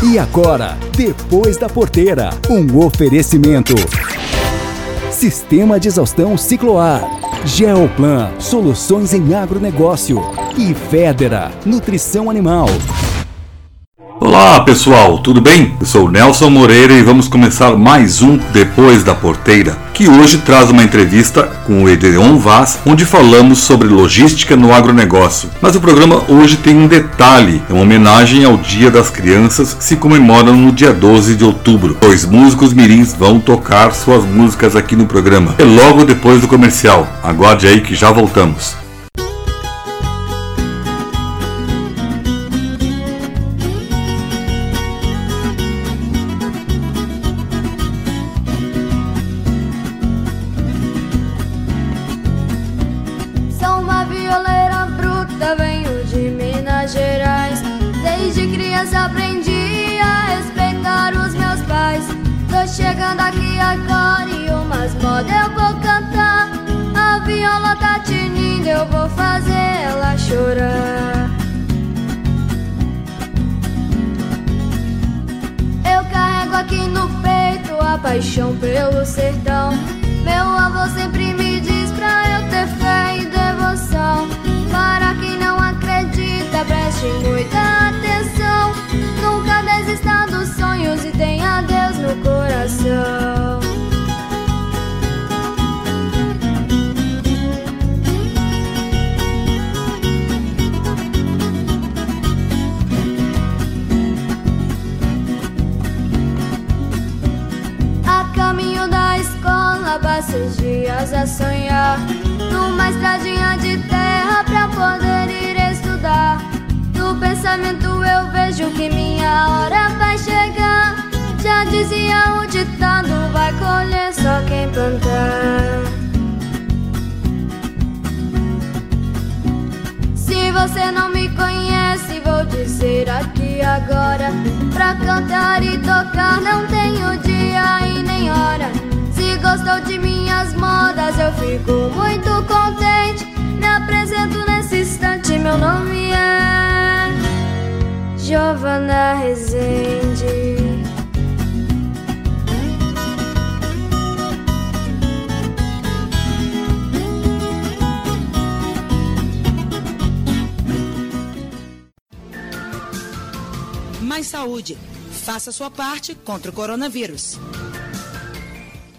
E agora, depois da porteira, um oferecimento. Sistema de exaustão Cicloar. Geoplan, soluções em agronegócio. E Federa, nutrição animal. Olá pessoal, tudo bem? Eu sou Nelson Moreira e vamos começar mais um Depois da Porteira, que hoje traz uma entrevista com o Edeon Vaz, onde falamos sobre logística no agronegócio. Mas o programa hoje tem um detalhe, é uma homenagem ao Dia das Crianças que se comemoram no dia 12 de outubro. Dois músicos mirins vão tocar suas músicas aqui no programa. É logo depois do comercial. Aguarde aí que já voltamos. Rezende. Mais saúde. Faça sua parte contra o coronavírus.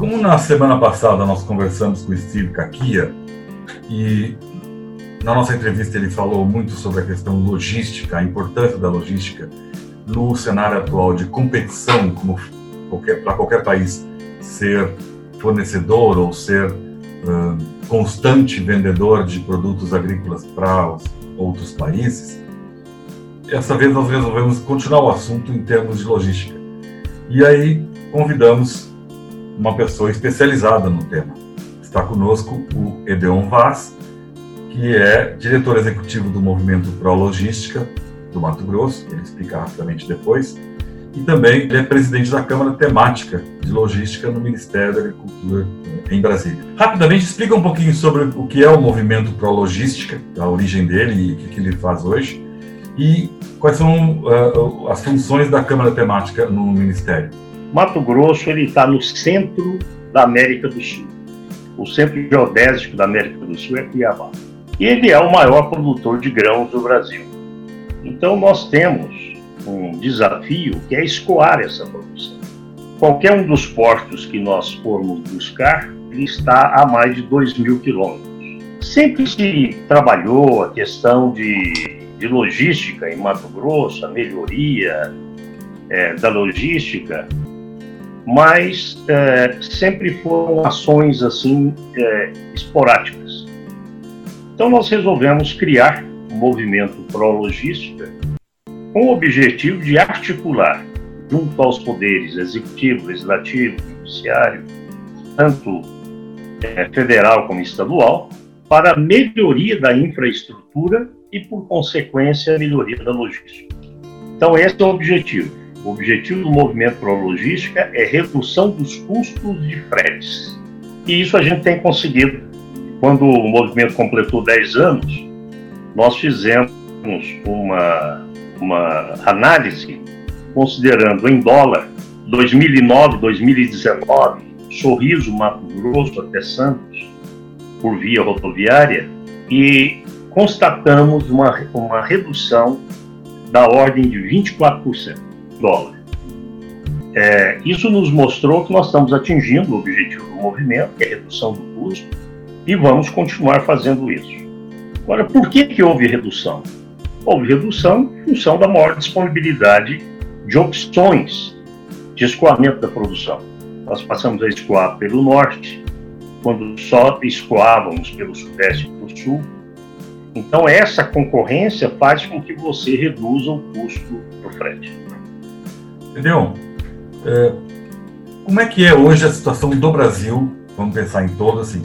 como na semana passada nós conversamos com o Steve Kakia e na nossa entrevista ele falou muito sobre a questão logística, a importância da logística no cenário atual de competição, como para qualquer país ser fornecedor ou ser uh, constante vendedor de produtos agrícolas para os outros países. Dessa vez nós resolvemos continuar o assunto em termos de logística. E aí convidamos uma pessoa especializada no tema. Está conosco o Edeon Vaz, que é diretor executivo do Movimento Pro Logística do Mato Grosso, ele explica rapidamente depois, e também ele é presidente da Câmara Temática de Logística no Ministério da Agricultura eh, em Brasília. Rapidamente, explica um pouquinho sobre o que é o Movimento Pro Logística, a origem dele e o que ele faz hoje, e quais são uh, as funções da Câmara Temática no Ministério. Mato Grosso ele está no centro da América do Sul. O centro geodésico da América do Sul é Cuiabá. E ele é o maior produtor de grãos do Brasil. Então nós temos um desafio que é escoar essa produção. Qualquer um dos portos que nós formos buscar, ele está a mais de 2 mil quilômetros. Sempre se trabalhou a questão de, de logística em Mato Grosso, a melhoria é, da logística, mas é, sempre foram ações assim é, esporádicas. Então nós resolvemos criar um movimento pró-logística com o objetivo de articular junto aos poderes executivo, legislativo, judiciário, tanto é, federal como estadual, para a melhoria da infraestrutura e, por consequência, a melhoria da logística. Então, esse é o objetivo. O objetivo do movimento para logística é redução dos custos de fretes. E isso a gente tem conseguido. Quando o movimento completou 10 anos, nós fizemos uma, uma análise considerando em dólar 2009, 2019, Sorriso, Mato Grosso até Santos, por via rodoviária, e constatamos uma, uma redução da ordem de 24% dólar. É, isso nos mostrou que nós estamos atingindo o objetivo do movimento, que é a redução do custo, e vamos continuar fazendo isso. Agora, por que, que houve redução? Houve redução em função da maior disponibilidade de opções de escoamento da produção. Nós passamos a escoar pelo norte, quando só escoávamos pelo sudeste e pelo sul. Então, essa concorrência faz com que você reduza o custo do frete. Entendeu? É, como é que é hoje a situação do Brasil? Vamos pensar em todo assim.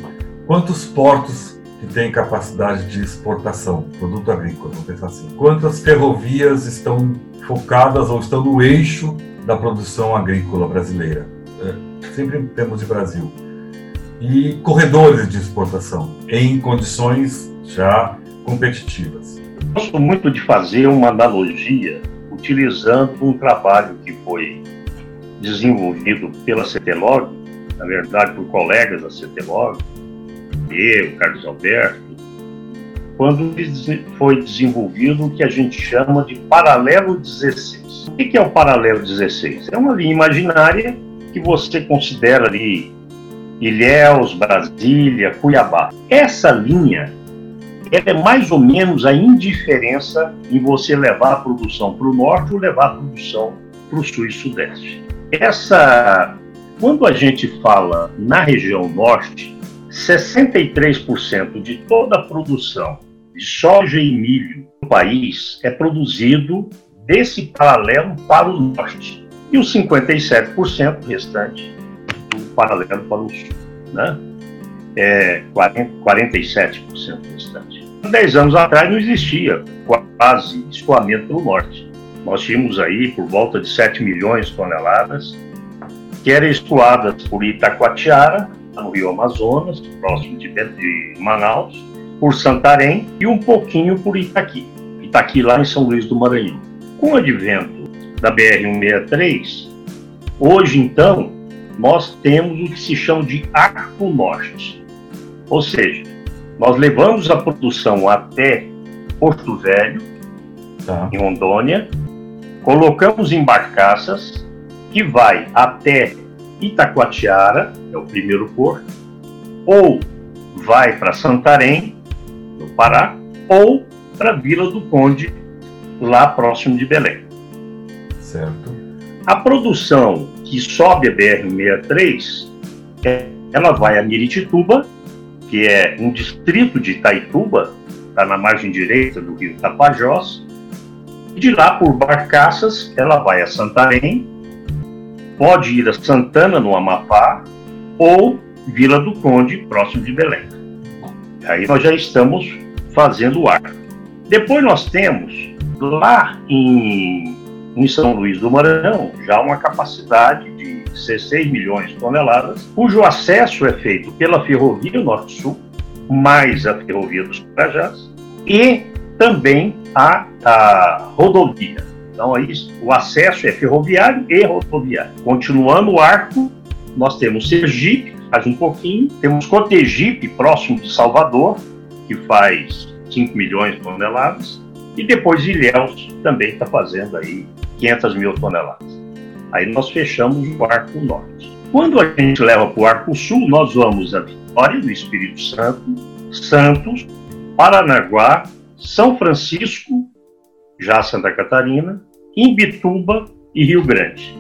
Quantos portos que têm capacidade de exportação, produto agrícola, vamos pensar assim. Quantas ferrovias estão focadas ou estão no eixo da produção agrícola brasileira? É, sempre em termos de Brasil. E corredores de exportação em condições já competitivas. Gosto muito de fazer uma analogia utilizando um trabalho que foi desenvolvido pela CETELOG, na verdade por colegas da CETELOG, eu, Carlos Alberto, quando foi desenvolvido o que a gente chama de paralelo 16. O que é o paralelo 16? É uma linha imaginária que você considera ali Ilhéus, Brasília, Cuiabá. Essa linha é mais ou menos a indiferença em você levar a produção para o norte ou levar a produção para o sul e sudeste. Essa, quando a gente fala na região norte, 63% de toda a produção de soja e milho no país é produzido desse paralelo para o norte e os 57% restante do paralelo para o sul, né? É 40, 47% restante. Há 10 anos atrás não existia quase escoamento para o norte. Nós tínhamos aí por volta de 7 milhões de toneladas que eram escoadas por Itacoatiara no Rio Amazonas, próximo de, de Manaus, por Santarém e um pouquinho por Itaqui. Itaqui lá em São Luís do Maranhão. Com o advento da BR-163, hoje então, nós temos o que se chama de Arco Norte. Ou seja, nós levamos a produção até Porto Velho, tá. em Rondônia, colocamos em barcaças que vai até Itacoatiara, é o primeiro porto, ou vai para Santarém, no Pará, ou para Vila do Conde, lá próximo de Belém. Certo. A produção que sobe a BR-63, é, ela vai a Miritituba, que é um distrito de Itaituba, está na margem direita do rio Tapajós, e de lá por barcaças ela vai a Santarém, pode ir a Santana, no Amapá, ou Vila do Conde, próximo de Belém. Aí nós já estamos fazendo o arco. Depois nós temos, lá em, em São Luís do Maranhão, já uma capacidade de 16 milhões de toneladas, cujo acesso é feito pela Ferrovia Norte-Sul, mais a Ferrovia dos Carajás, e também a, a rodovia então, aí, o acesso é ferroviário e rodoviário. Continuando o arco, nós temos Sergipe, faz um pouquinho, temos Cotegipe, próximo de Salvador, que faz 5 milhões de toneladas, e depois Ilhéus também está fazendo aí 500 mil toneladas. Aí nós fechamos o Arco Norte. Quando a gente leva para o Arco Sul, nós vamos a Vitória, do Espírito Santo, Santos, Paranaguá, São Francisco, já Santa Catarina, Imbituba e Rio Grande.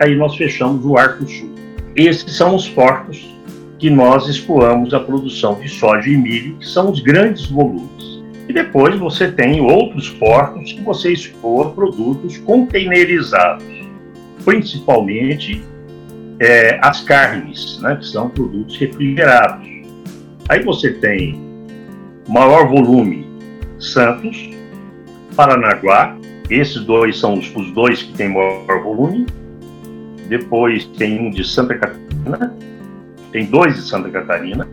Aí nós fechamos o Arco Sul. Esses são os portos que nós escoamos a produção de soja e milho, que são os grandes volumes. E depois você tem outros portos que você escoa produtos containerizados, principalmente é, as carnes, né, que são produtos refrigerados. Aí você tem maior volume Santos, Paranaguá, esses dois são os, os dois que têm maior volume. Depois tem um de Santa Catarina, tem dois de Santa Catarina.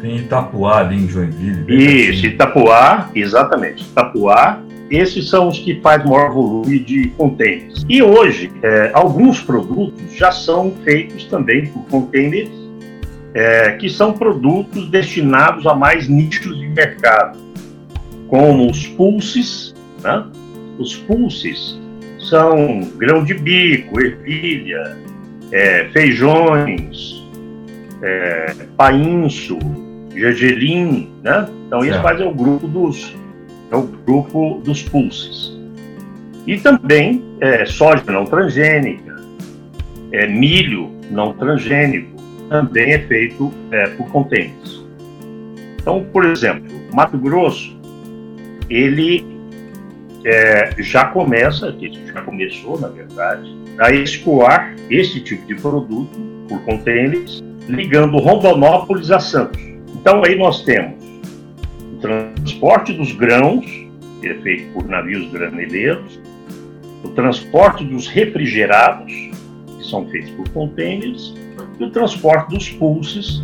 Tem Itapuá ali em Joinville. Isso, Itapuá, exatamente. Itapuá, esses são os que fazem maior volume de contêineres. E hoje, é, alguns produtos já são feitos também por contêineres, é, que são produtos destinados a mais nichos de mercado, como os pulses. Né? Os pulses são grão de bico, ervilha, é, feijões, é, painço, gergelim, né? Então isso faz é o grupo dos é o grupo dos pulses. E também é, soja não transgênica, é, milho não transgênico, também é feito é, por contêineres. Então, por exemplo, Mato Grosso, ele é, já começa, já começou, na verdade, a escoar esse tipo de produto por contêineres, ligando Rondonópolis a Santos. Então, aí nós temos transporte dos grãos, que é feito por navios graneleiros, o transporte dos refrigerados, que são feitos por contêineres, e o transporte dos pulses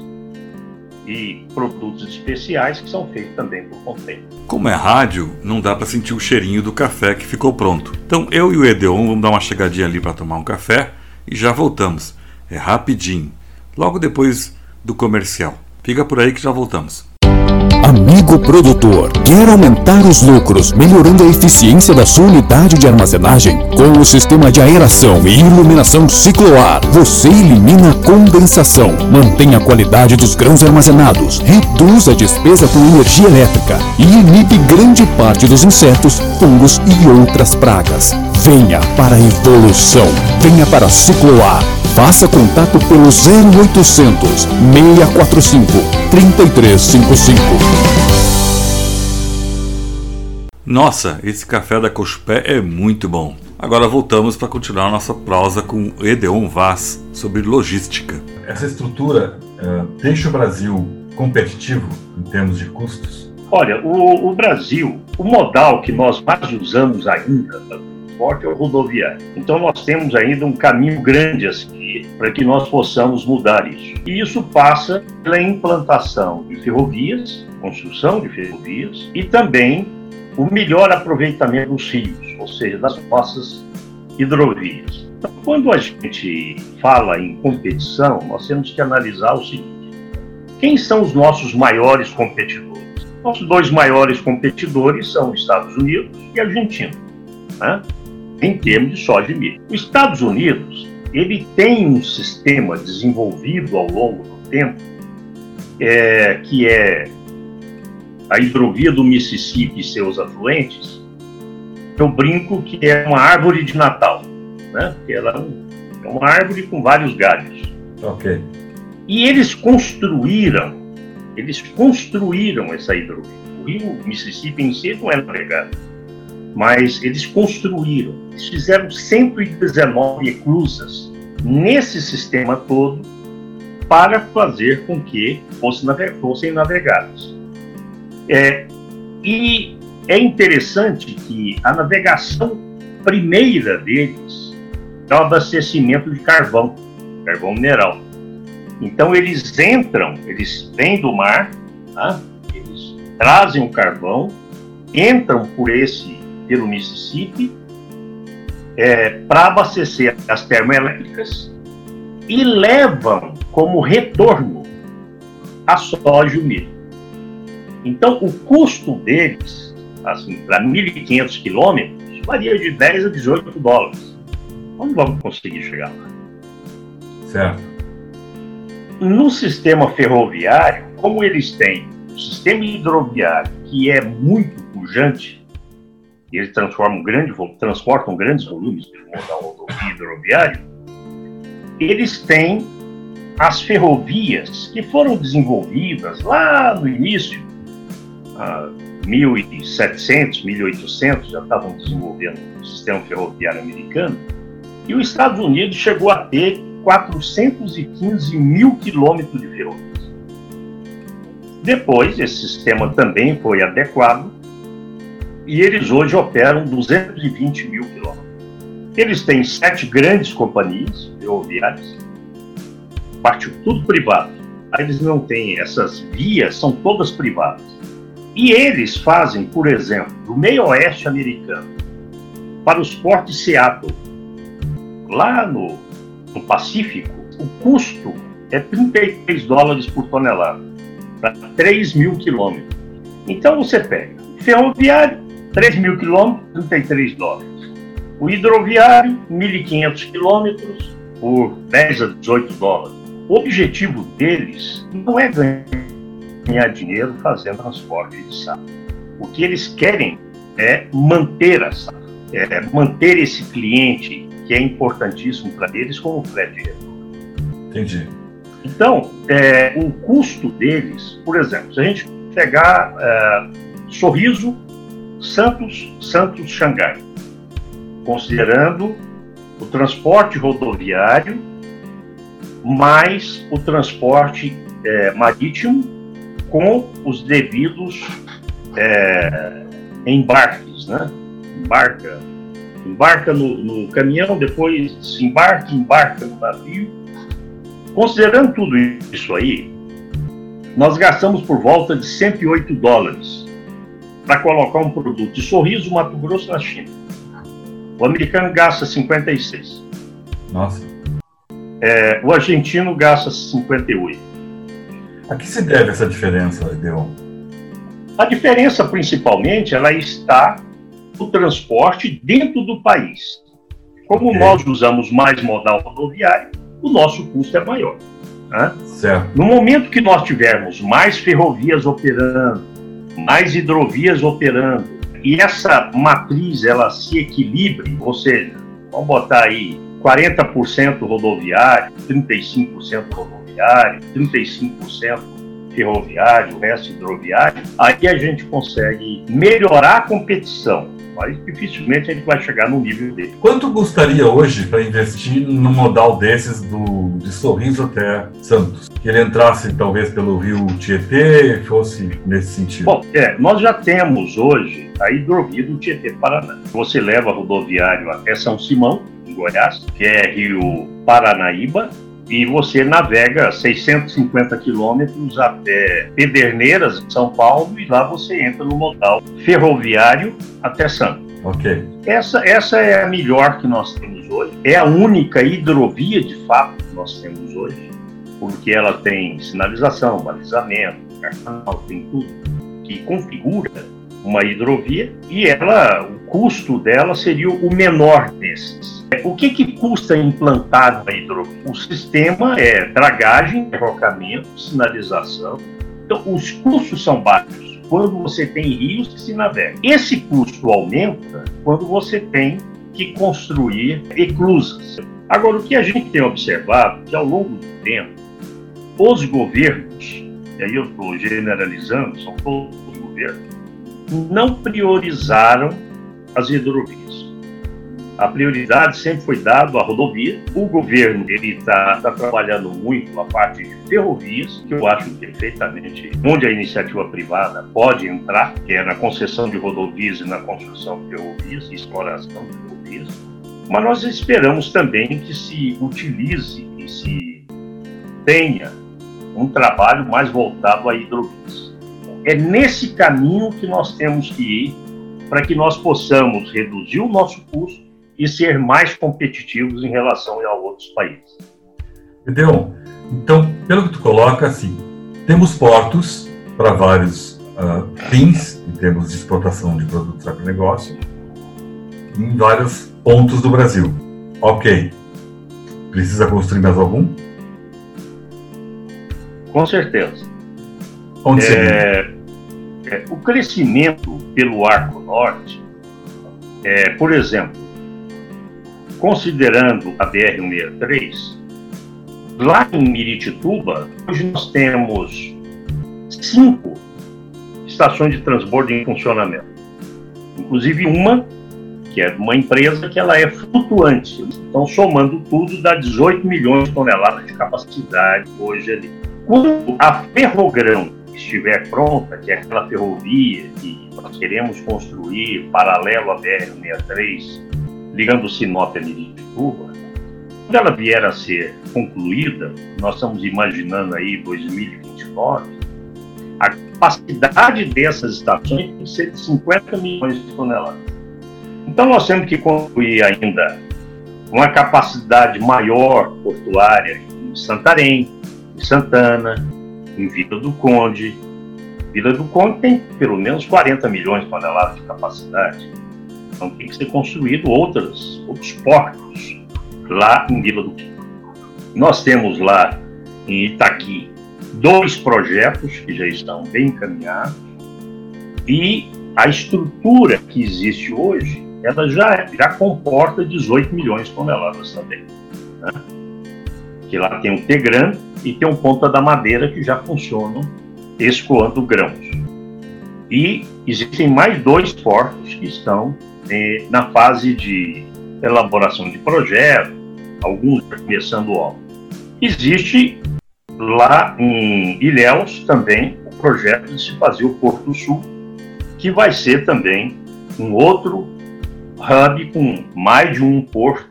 e produtos especiais que são feitos também por contêineres. Como é rádio, não dá para sentir o cheirinho do café que ficou pronto. Então eu e o Edeon vamos dar uma chegadinha ali para tomar um café e já voltamos. É rapidinho, logo depois do comercial. Fica por aí que já voltamos. Amigo produtor, quer aumentar os lucros melhorando a eficiência da sua unidade de armazenagem? Com o sistema de aeração e iluminação cicloar, você elimina a condensação, mantém a qualidade dos grãos armazenados, reduz a despesa com energia elétrica e inibe grande parte dos insetos, fungos e outras pragas. Venha para a evolução. Venha para Cicloar. Faça contato pelo 0800 645 3355. Nossa, esse café da Cochupé é muito bom. Agora voltamos para continuar nossa prosa com Edeon Vaz sobre logística. Essa estrutura uh, deixa o Brasil competitivo em termos de custos? Olha, o, o Brasil, o modal que nós mais usamos ainda transporte é rodoviário. Então nós temos ainda um caminho grande a seguir para que nós possamos mudar isso. E isso passa pela implantação de ferrovias, construção de ferrovias e também o melhor aproveitamento dos rios, ou seja, das nossas hidrovias. Então, quando a gente fala em competição, nós temos que analisar o seguinte: quem são os nossos maiores competidores? Nossos dois maiores competidores são os Estados Unidos e a Argentina. Né? Em termos de soja e milho. Os Estados Unidos ele tem um sistema desenvolvido ao longo do tempo é, que é a hidrovia do Mississippi e seus afluentes. Eu brinco que é uma árvore de Natal, né? Que ela é, é uma árvore com vários galhos. Ok. E eles construíram, eles construíram essa hidrovia. O rio Mississippi em si não é navegado mas eles construíram, eles fizeram 119 eclusas nesse sistema todo para fazer com que fossem, fossem navegados. É, e é interessante que a navegação primeira deles é o abastecimento de carvão, carvão mineral. Então eles entram, eles vêm do mar, tá? eles trazem o carvão, entram por esse pelo Mississippi é, para abastecer as termoelétricas e levam como retorno a soja e o milho. Então, o custo deles, assim, para 1.500 quilômetros, varia de 10 a 18 dólares. Não vamos conseguir chegar lá. Certo. No sistema ferroviário, como eles têm um sistema hidroviário que é muito pujante, eles transformam grande, transportam grandes volumes pelo modal hidroviário, eles têm as ferrovias que foram desenvolvidas lá no início, ah, 1700, 1800, já estavam desenvolvendo o sistema ferroviário americano, e os Estados Unidos chegou a ter 415 mil quilômetros de ferrovias. Depois, esse sistema também foi adequado e eles hoje operam 220 mil quilômetros. Eles têm sete grandes companhias ferroviárias, parte tudo privado. Eles não têm essas vias, são todas privadas. E eles fazem, por exemplo, do meio oeste americano para os portos Seattle, lá no, no Pacífico, o custo é 33 dólares por tonelada, para 3 mil quilômetros. Então você pega ferroviário, 3 mil quilômetros, 33 dólares. O hidroviário, 1.500 quilômetros, por 10 a 18 dólares. O objetivo deles não é ganhar dinheiro fazendo transporte de safra. O que eles querem é manter a safra, é manter esse cliente que é importantíssimo para eles como frete retorno. Entendi. Então, é, o custo deles, por exemplo, se a gente pegar é, Sorriso, Santos, Santos, Xangai, considerando o transporte rodoviário mais o transporte é, marítimo com os devidos é, embarques, né? Embarca, embarca no, no, caminhão, depois embarca, embarca no navio. Considerando tudo isso aí, nós gastamos por volta de 108 dólares para colocar um produto de Sorriso, Mato Grosso, na China. O americano gasta 56. Nossa. É, o argentino gasta 58. A que se deve essa diferença, Deon? A diferença, principalmente, ela está no transporte dentro do país. Como okay. nós usamos mais modal rodoviário, o nosso custo é maior. Né? Certo. No momento que nós tivermos mais ferrovias operando, mais hidrovias operando, e essa matriz ela se equilibre, ou seja, vamos botar aí 40% rodoviário, 35% rodoviário, 35% ferroviário, o resto hidroviário, aí a gente consegue melhorar a competição. Mas dificilmente a gente vai chegar no nível dele. Quanto custaria hoje para investir num modal desses do, de Sorriso até Santos? Que ele entrasse talvez pelo rio Tietê, fosse nesse sentido? Bom, é, nós já temos hoje a hidrovia do Tietê-Paraná. Você leva rodoviário até São Simão, Goiás, que é Rio Paranaíba, e você navega 650 quilômetros até Pederneiras, São Paulo, e lá você entra no modal ferroviário até Santos. Ok. Essa, essa é a melhor que nós temos hoje. É a única hidrovia, de fato, que nós temos hoje, porque ela tem sinalização, balizamento, cartão, tem tudo que configura uma hidrovia e ela, custo dela seria o menor desses. O que, que custa implantar a hidrovia? O sistema é dragagem, derrocamento, sinalização. Então, os custos são baixos quando você tem rios que se navegam. Esse custo aumenta quando você tem que construir eclusas. Agora, o que a gente tem observado é que ao longo do tempo, os governos, e aí eu estou generalizando, são todos os governos, não priorizaram as hidrovias a prioridade sempre foi dada à rodovia. O governo ele está tá trabalhando muito a parte de ferrovias, que eu acho perfeitamente onde a iniciativa privada pode entrar, que é na concessão de rodovias e na construção de ferrovias, exploração de ferrovias. Mas nós esperamos também que se utilize e se tenha um trabalho mais voltado a hidrovias. É nesse caminho que nós temos que ir para que nós possamos reduzir o nosso custo e ser mais competitivos em relação a outros países. Entendeu? Então, pelo que tu coloca, assim, temos portos para vários uh, fins, em termos de exportação de produtos agronegócio, em vários pontos do Brasil. Ok. Precisa construir mais algum? Com certeza. Onde é, é, o crescimento pelo Arco Norte, é, por exemplo, considerando a BR-163, lá em Miritituba, hoje nós temos cinco estações de transbordo em funcionamento. Inclusive uma, que é uma empresa que ela é flutuante. Então, somando tudo, dá 18 milhões de toneladas de capacidade hoje ali. Quando a Ferrogrão estiver pronta, que é aquela ferrovia que nós queremos construir paralelo à BR-63, ligando Sinop a Miritituba, quando ela vier a ser concluída, nós estamos imaginando aí 2029, a capacidade dessas estações tem que ser de 50 milhões de toneladas. Então nós temos que construir ainda uma capacidade maior portuária em Santarém, em Santana, em Vila do Conde. Vila do Conde tem pelo menos 40 milhões de toneladas de capacidade. Então tem que ser construído outros, outros portos lá em Vila do Conde. Nós temos lá em Itaqui dois projetos que já estão bem encaminhados e a estrutura que existe hoje, ela já, já comporta 18 milhões de toneladas também. Né? Que lá tem um Tegran e tem um Ponta da Madeira que já funcionam escoando grãos. E existem mais dois portos que estão eh, na fase de elaboração de projeto, alguns começando obra. Existe lá em Ilhéus também o projeto de se fazer o Porto Sul, que vai ser também um outro hub com mais de um porto,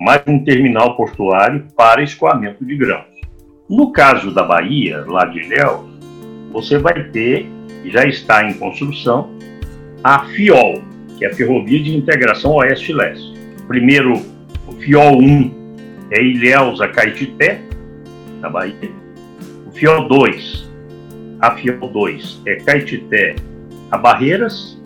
mais de um terminal portuário para escoamento de grãos. No caso da Bahia, lá de Ilhéus, você vai ter, já está em construção, a FIOL, que é a Ferrovia de Integração Oeste-Leste. Primeiro, o FIOL 1 é Ilhéus a Caetité, na Bahia. O FIOL 2, a FIOL 2 é Caetité a Barreiras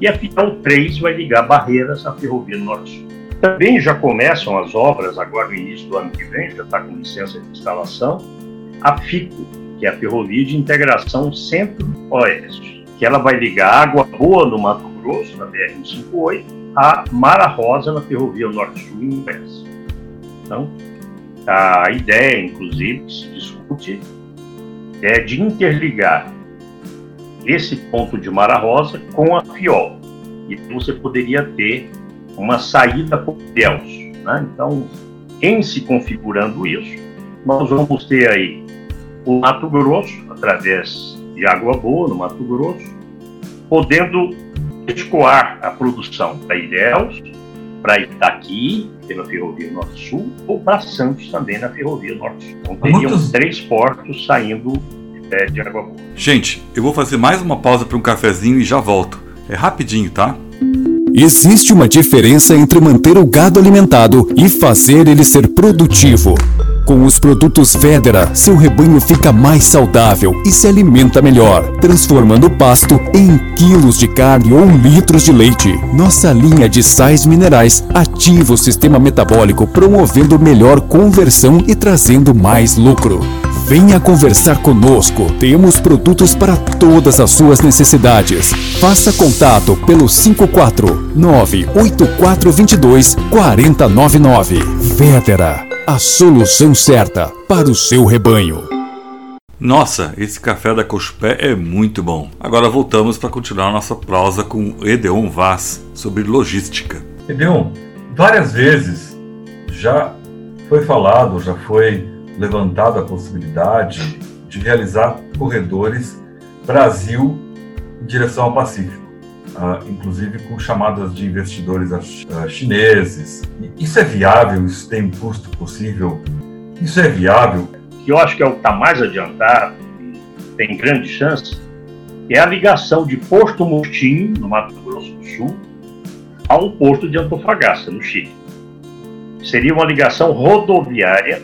e a FIOL 3 vai ligar Barreiras à Ferrovia Norte-Sul. Também já começam as obras, agora no início do ano que vem, já está com licença de instalação, a FICO, que é a Ferrovia de Integração Centro-Oeste, que ela vai ligar Água Boa no Mato Grosso, na BR-158, a Mara Rosa na Ferrovia Norte-Sul em Goiás. Então, a ideia, inclusive, que se discute é de interligar esse ponto de Mara Rosa com a Fiol. E você poderia ter uma saída por Deus. Né? Então, em se configurando isso, nós vamos ter aí o Mato Grosso, através de Água Boa, no Mato Grosso, podendo escoar a produção para Ilhéus, para Itaqui, pela Ferrovia Norte-Sul, ou para Santos também na Ferrovia Norte-Sul. Então teriam três portos saindo é, de Água Boa. Gente, eu vou fazer mais uma pausa para um cafezinho e já volto. É rapidinho, tá? Existe uma diferença entre manter o gado alimentado e fazer ele ser produtivo. Com os produtos Federa, seu rebanho fica mais saudável e se alimenta melhor, transformando o pasto em quilos de carne ou litros de leite. Nossa linha de sais minerais ativa o sistema metabólico, promovendo melhor conversão e trazendo mais lucro. Venha conversar conosco. Temos produtos para todas as suas necessidades. Faça contato pelo 549 8422 4099. Vétera a solução certa para o seu rebanho. Nossa, esse café da Cochupé é muito bom. Agora voltamos para continuar nossa prosa com Edeon Vaz sobre logística. Edeon, várias vezes já foi falado, já foi levantada a possibilidade de realizar corredores Brasil em direção ao Pacífico uh, inclusive com chamadas de investidores uh, chineses. Isso é viável? Isso tem um custo possível? Isso é viável? Que eu acho que é o que está mais adiantado, tem grande chance, é a ligação de Porto Murtinho, no Mato Grosso do Sul, ao porto de Antofagasta, no Chile. Seria uma ligação rodoviária.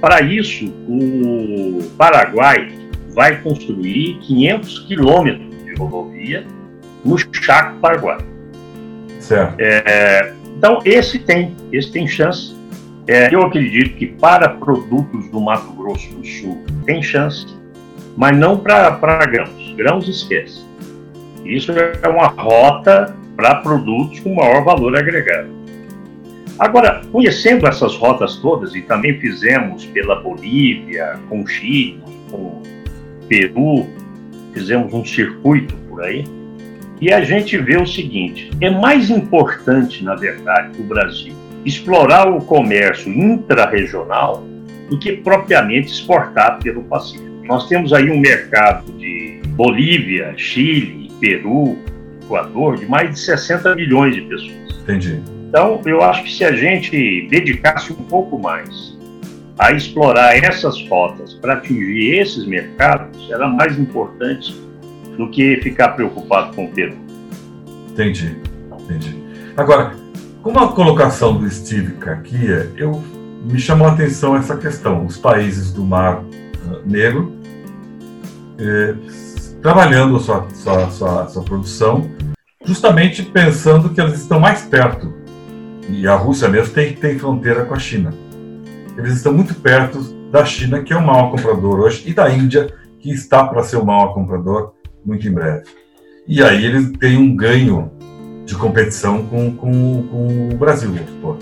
Para isso, o Paraguai vai construir 500 quilômetros de rodovia no Chaco Paraguai. Certo. É, então, esse tem, esse tem chance. É, eu acredito que para produtos do Mato Grosso do Sul tem chance, mas não para grãos. Grãos esquece. Isso é uma rota para produtos com maior valor agregado. Agora, conhecendo essas rotas todas, e também fizemos pela Bolívia, com Chile, com Peru, fizemos um circuito por aí, e a gente vê o seguinte: é mais importante, na verdade, o Brasil explorar o comércio intrarregional do que propriamente exportar pelo Pacífico. Nós temos aí um mercado de Bolívia, Chile, Peru, Equador, de mais de 60 milhões de pessoas. Entendi. Então, eu acho que se a gente dedicasse um pouco mais a explorar essas rotas para atingir esses mercados, era mais importante do que ficar preocupado com o Peru. Entendi, entendi. Agora, com a colocação do Steve Kakia, eu me chamou a atenção essa questão. Os países do Mar uh, Negro eh, trabalhando a sua, sua, sua, sua produção, justamente pensando que eles estão mais perto. E a Rússia mesmo tem, tem fronteira com a China. Eles estão muito perto da China, que é o maior comprador hoje, e da Índia, que está para ser o maior comprador muito em breve. E aí eles têm um ganho de competição com, com, com o Brasil, supor,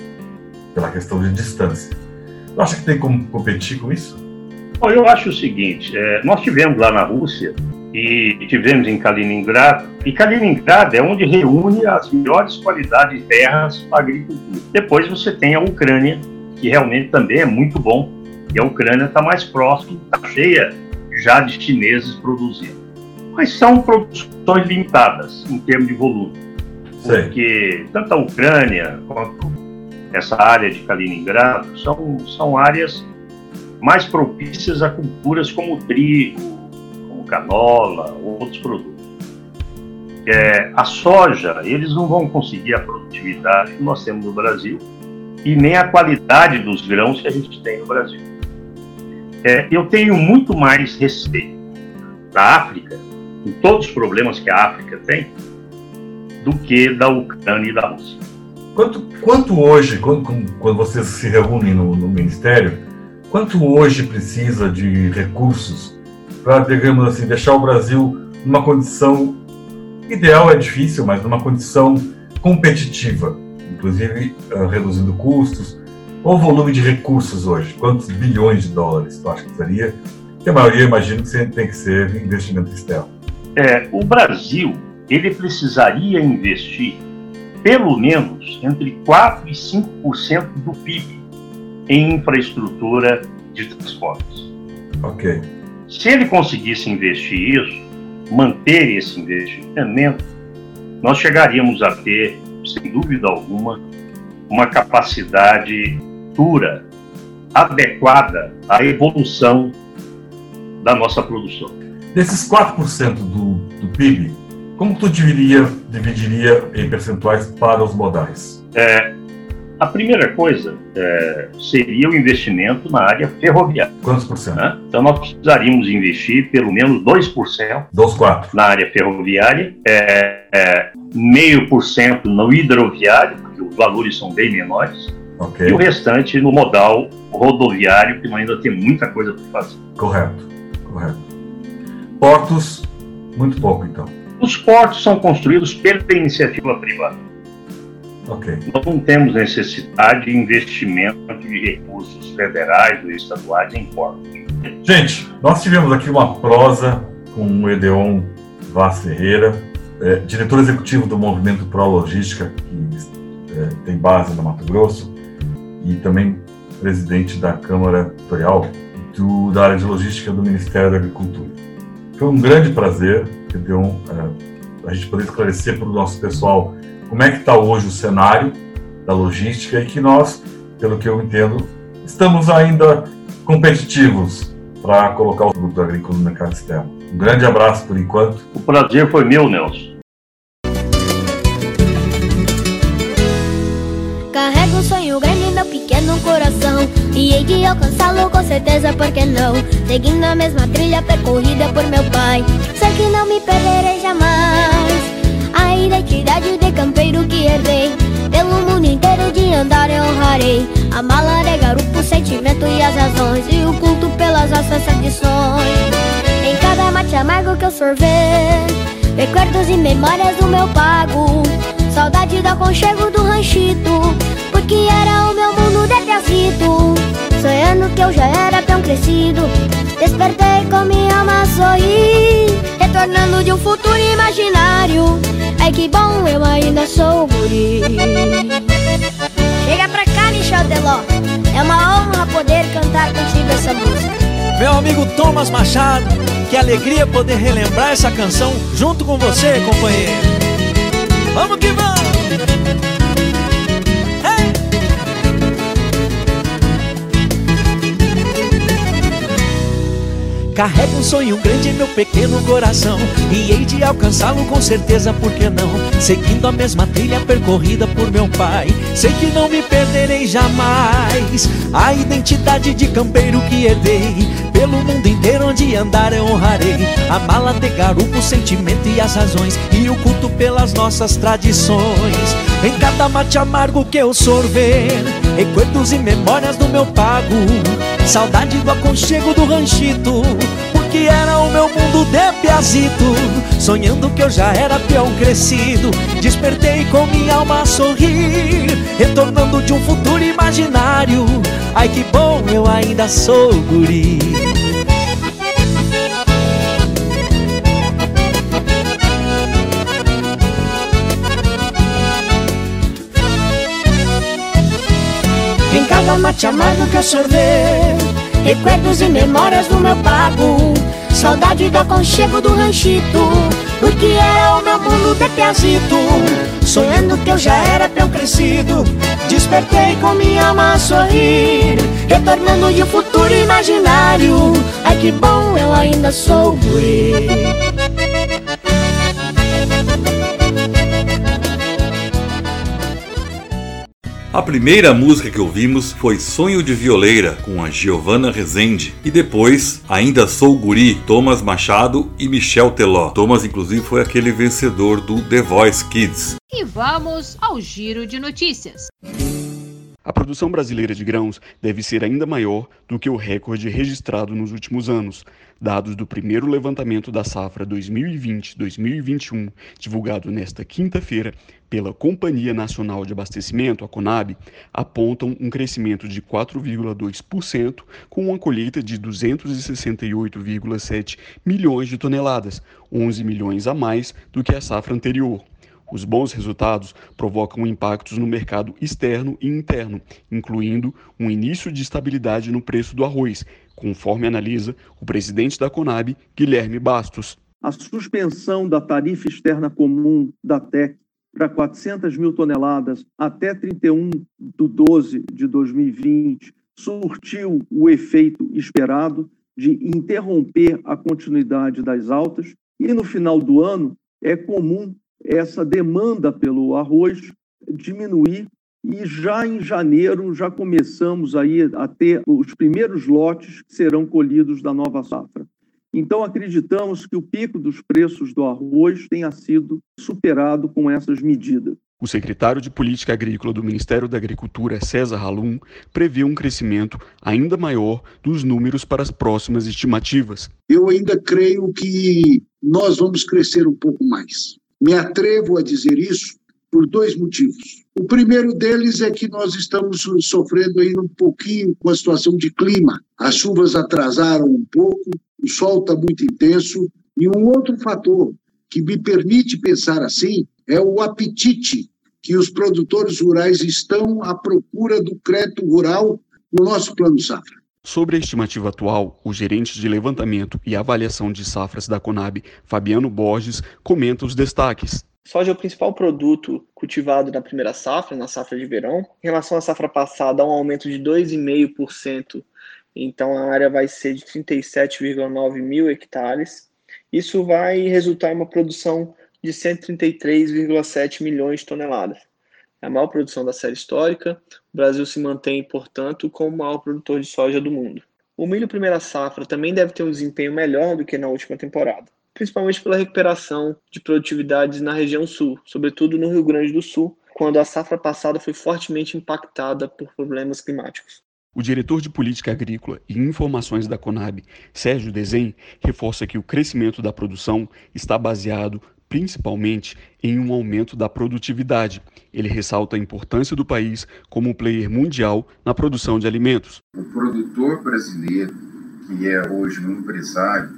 pela questão de distância. Você acha que tem como competir com isso? Bom, eu acho o seguinte: é, nós tivemos lá na Rússia e tivemos em Kaliningrado. E Kaliningrado é onde reúne as melhores qualidades de terras para agricultura. Depois você tem a Ucrânia, que realmente também é muito bom. E a Ucrânia está mais próxima, está cheia já de chineses produzindo. Mas são produções limitadas em termos de volume. Sei. Porque tanto a Ucrânia quanto essa área de Kaliningrado são, são áreas mais propícias a culturas como o trigo, canola, outros produtos. É, a soja, eles não vão conseguir a produtividade que nós temos no Brasil e nem a qualidade dos grãos que a gente tem no Brasil. É, eu tenho muito mais respeito da África, com todos os problemas que a África tem, do que da Ucrânia e da Rússia. Quanto, quanto hoje, quando, quando vocês se reúnem no, no Ministério, quanto hoje precisa de recursos para, digamos assim, deixar o Brasil numa condição ideal é difícil, mas numa condição competitiva, inclusive uh, reduzindo custos. Qual o volume de recursos hoje? Quantos bilhões de dólares tu acha que seria? Que a maioria, imagino, que tem que ser investimento externo. É, o Brasil ele precisaria investir pelo menos entre 4% e 5% do PIB em infraestrutura de transportes. Ok. Se ele conseguisse investir isso, manter esse investimento, nós chegaríamos a ter, sem dúvida alguma, uma capacidade dura, adequada à evolução da nossa produção. Desses 4% do, do PIB, como tu dividiria, dividiria em percentuais para os modais? É, a primeira coisa é, seria o investimento na área ferroviária. Quantos por cento? Né? Então, nós precisaríamos investir pelo menos 2% Dos quatro. na área ferroviária, é, é, meio por cento no hidroviário, porque os valores são bem menores, Ok. e o restante no modal rodoviário, que ainda tem muita coisa para fazer. Correto. Correto. Portos, muito pouco, então. Os portos são construídos pela iniciativa privada. Ok. Nós não temos necessidade de investimento de recursos federais ou estaduais em portos. Gente, nós tivemos aqui uma prosa com o Edeon Vaz Ferreira, é, diretor executivo do Movimento Pro Logística, que é, tem base no Mato Grosso, e também presidente da Câmara Editorial do, da área de logística do Ministério da Agricultura. Foi um grande prazer, Edeon, é, a gente poder esclarecer para o nosso pessoal como é que está hoje o cenário da logística e que nós, pelo que eu entendo, estamos ainda competitivos para colocar o produto agrícola no mercado externo. Um grande abraço por enquanto. O prazer foi meu, Nelson. Carrego um sonho grande no pequeno coração E hei de alcançá-lo com certeza, por que não? Seguindo a mesma trilha percorrida por meu pai Sei que não me perderei jamais A identidade de campeiro que herdei. Pelo mundo inteiro de andar eu honrarei. A mala de garupa, o sentimento e as razões. E o culto pelas nossas tradições. Em cada mate amargo que eu sorver. Recuerdos e memórias do meu pago. Saudade do aconchego do ranchito. Porque era o meu mundo de piazito. Sonhando que eu já era tão crescido. Despertei com minha alma sorrir Retornando de um futuro imaginário Ai que bom, eu ainda sou guri. Chega pra cá, Michel Deló É uma honra poder cantar contigo essa música. Meu amigo Thomas Machado Que alegria poder relembrar essa canção junto com você, companheiro. Vamos que vamos! Carrego um sonho grande em meu pequeno coração E hei de alcançá-lo com certeza, por que não? Seguindo a mesma trilha percorrida por meu pai Sei que não me perderei jamais A identidade de campeiro que herdei Pelo mundo inteiro onde andar eu honrarei A mala de garupa, o sentimento e as razões E o culto pelas nossas tradições Em cada mate amargo que eu sorver Recuerdos e memórias do meu pago Saudade do aconchego do ranchito Porque era o meu mundo de piazito. Sonhando que eu já era peão crescido Despertei com minha alma a sorrir Retornando de um futuro imaginário. Ai que bom, eu ainda sou guri Em cada mate amargo que eu sorver Recuerdos e memórias do meu pago Saudade do aconchego do ranchito Do que era o meu mundo de piazito. Sonhando que eu já era tão crescido Despertei com minha alma a sorrir Retornando de um futuro imaginário. Ai que bom, eu ainda sou guri A primeira música que ouvimos foi Sonho de Violeira, com a Giovanna Rezende, e depois Ainda Sou Guri, Thomas Machado e Michel Teló. Thomas, inclusive, foi aquele vencedor do The Voice Kids. E vamos ao giro de notícias. A produção brasileira de grãos deve ser ainda maior do que o recorde registrado nos últimos anos. Dados do primeiro levantamento da safra 2020-2021, divulgado nesta quinta-feira pela Companhia Nacional de Abastecimento, a Conab, apontam um crescimento de 4,2%, com uma colheita de 268,7 milhões de toneladas, 11 milhões a mais do que a safra anterior. Os bons resultados provocam impactos no mercado externo e interno, incluindo um início de estabilidade no preço do arroz, conforme analisa o presidente da Conab, Guilherme Bastos. A suspensão da tarifa externa comum da TEC para 400 mil toneladas até 31 de 12 de 2020 surtiu o efeito esperado de interromper a continuidade das altas e no final do ano é comum essa demanda pelo arroz diminuir e já em janeiro já começamos aí a ter os primeiros lotes que serão colhidos da nova safra. Então acreditamos que o pico dos preços do arroz tenha sido superado com essas medidas. O secretário de Política Agrícola do Ministério da Agricultura, César Halum, prevê um crescimento ainda maior dos números para as próximas estimativas. Eu ainda creio que nós vamos crescer um pouco mais. Me atrevo a dizer isso por dois motivos. O primeiro deles é que nós estamos sofrendo aí um pouquinho com a situação de clima. As chuvas atrasaram um pouco, o sol está muito intenso. E um outro fator que me permite pensar assim é o apetite que os produtores rurais estão à procura do crédito rural no nosso plano safra. Sobre a estimativa atual, o gerente de levantamento e avaliação de safras da Conab, Fabiano Borges, comenta os destaques. Soja é o principal produto cultivado na primeira safra, na safra de verão. Em relação à safra passada, há um aumento de 2,5%, então a área vai ser de 37,9 mil hectares. Isso vai resultar em uma produção de 133,7 milhões de toneladas é a maior produção da série histórica. O Brasil se mantém, portanto, como o maior produtor de soja do mundo. O milho primeira safra também deve ter um desempenho melhor do que na última temporada, principalmente pela recuperação de produtividades na região sul, sobretudo no Rio Grande do Sul, quando a safra passada foi fortemente impactada por problemas climáticos. O diretor de Política Agrícola e Informações da Conab, Sérgio Desen, reforça que o crescimento da produção está baseado principalmente em um aumento da produtividade. Ele ressalta a importância do país como um player mundial na produção de alimentos. O produtor brasileiro, que é hoje um empresário,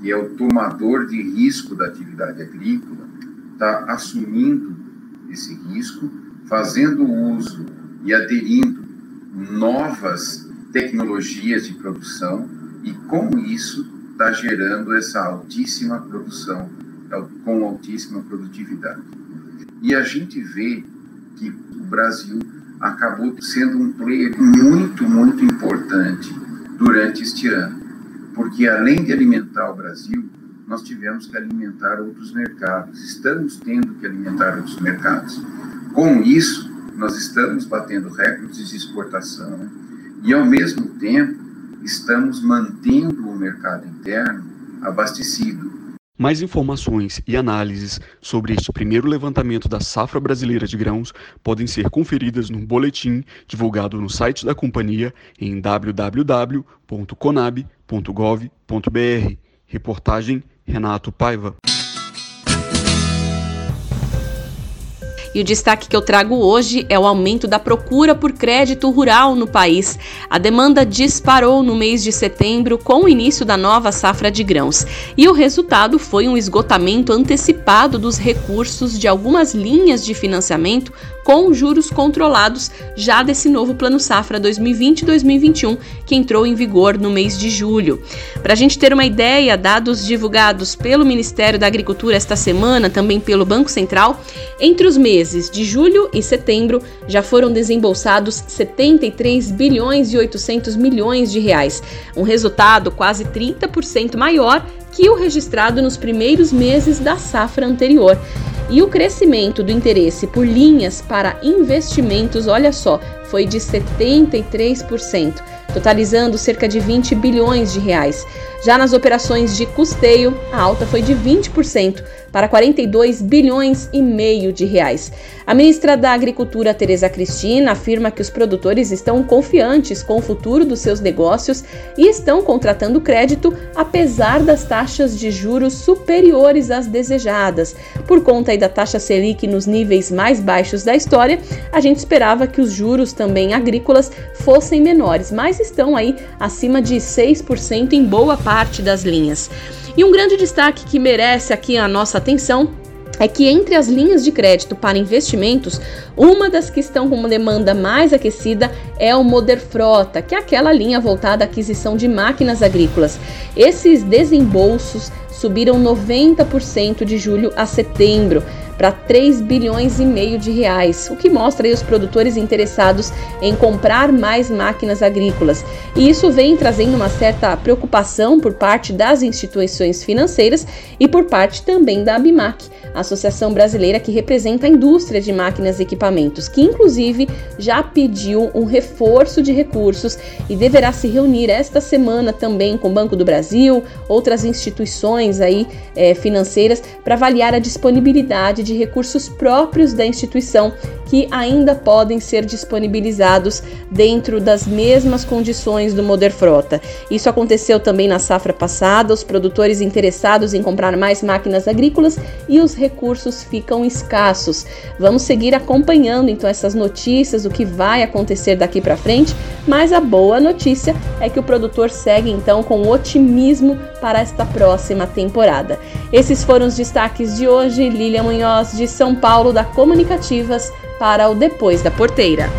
que é o tomador de risco da atividade agrícola, está assumindo esse risco, fazendo uso e aderindo novas tecnologias de produção e com isso está gerando essa altíssima produção com altíssima produtividade. E a gente vê que o Brasil acabou sendo um player muito, muito importante durante este ano, porque além de alimentar o Brasil, nós tivemos que alimentar outros mercados, estamos tendo que alimentar outros mercados. Com isso, nós estamos batendo recordes de exportação e, ao mesmo tempo, estamos mantendo o mercado interno abastecido mais informações e análises sobre este primeiro levantamento da safra brasileira de grãos podem ser conferidas no boletim divulgado no site da companhia em www.conab.gov.br. Reportagem Renato Paiva. E o destaque que eu trago hoje é o aumento da procura por crédito rural no país. A demanda disparou no mês de setembro com o início da nova safra de grãos. E o resultado foi um esgotamento antecipado dos recursos de algumas linhas de financiamento com juros controlados já desse novo Plano Safra 2020-2021, que entrou em vigor no mês de julho. Para a gente ter uma ideia, dados divulgados pelo Ministério da Agricultura esta semana, também pelo Banco Central, entre os meses de julho e setembro já foram desembolsados 73 bilhões e 800 milhões de reais, um resultado quase 30% maior que o registrado nos primeiros meses da safra anterior. E o crescimento do interesse por linhas para investimentos, olha só, foi de 73%, totalizando cerca de 20 bilhões de reais. Já nas operações de custeio, a alta foi de 20%, para 42 bilhões e meio de reais. A ministra da Agricultura, Tereza Cristina, afirma que os produtores estão confiantes com o futuro dos seus negócios e estão contratando crédito apesar das taxas de juros superiores às desejadas. Por conta da taxa Selic nos níveis mais baixos da história, a gente esperava que os juros também agrícolas fossem menores, mas estão aí acima de 6% em boa parte das linhas. E um grande destaque que merece aqui a nossa atenção é que entre as linhas de crédito para investimentos, uma das que estão com uma demanda mais aquecida é o Moder Frota, que é aquela linha voltada à aquisição de máquinas agrícolas. Esses desembolsos subiram 90% de julho a setembro para 3 bilhões e meio de reais, o que mostra os produtores interessados em comprar mais máquinas agrícolas. E isso vem trazendo uma certa preocupação por parte das instituições financeiras e por parte também da Abimac, a associação brasileira que representa a indústria de máquinas e equipamentos, que inclusive já pediu um reforço de recursos e deverá se reunir esta semana também com o Banco do Brasil, outras instituições aí é, financeiras para avaliar a disponibilidade de recursos próprios da instituição que ainda podem ser disponibilizados dentro das mesmas condições do Moder Frota. Isso aconteceu também na safra passada, os produtores interessados em comprar mais máquinas agrícolas e os recursos ficam escassos. Vamos seguir acompanhando então essas notícias, o que vai acontecer daqui para frente, mas a boa notícia é que o produtor segue então com otimismo para esta próxima temporada. Esses foram os destaques de hoje. Lília Munhoz de São Paulo da Comunicativas para o Depois da Porteira.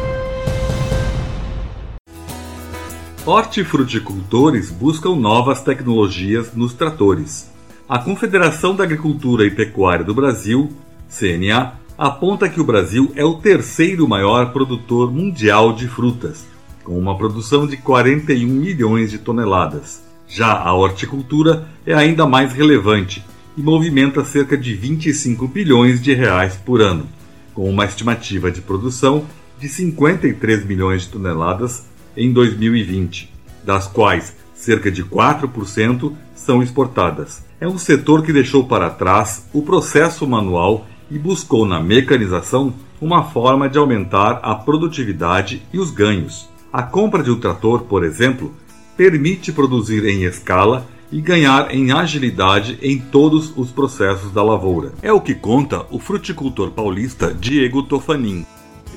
Hortifruticultores buscam novas tecnologias nos tratores. A Confederação da Agricultura e Pecuária do Brasil, CNA, aponta que o Brasil é o terceiro maior produtor mundial de frutas, com uma produção de 41 milhões de toneladas. Já a horticultura é ainda mais relevante e movimenta cerca de 25 bilhões de reais por ano com uma estimativa de produção de 53 milhões de toneladas em 2020, das quais cerca de 4% são exportadas. é um setor que deixou para trás o processo manual e buscou na mecanização uma forma de aumentar a produtividade e os ganhos. A compra de um trator, por exemplo, permite produzir em escala e ganhar em agilidade em todos os processos da lavoura. É o que conta o fruticultor paulista Diego Tofanin.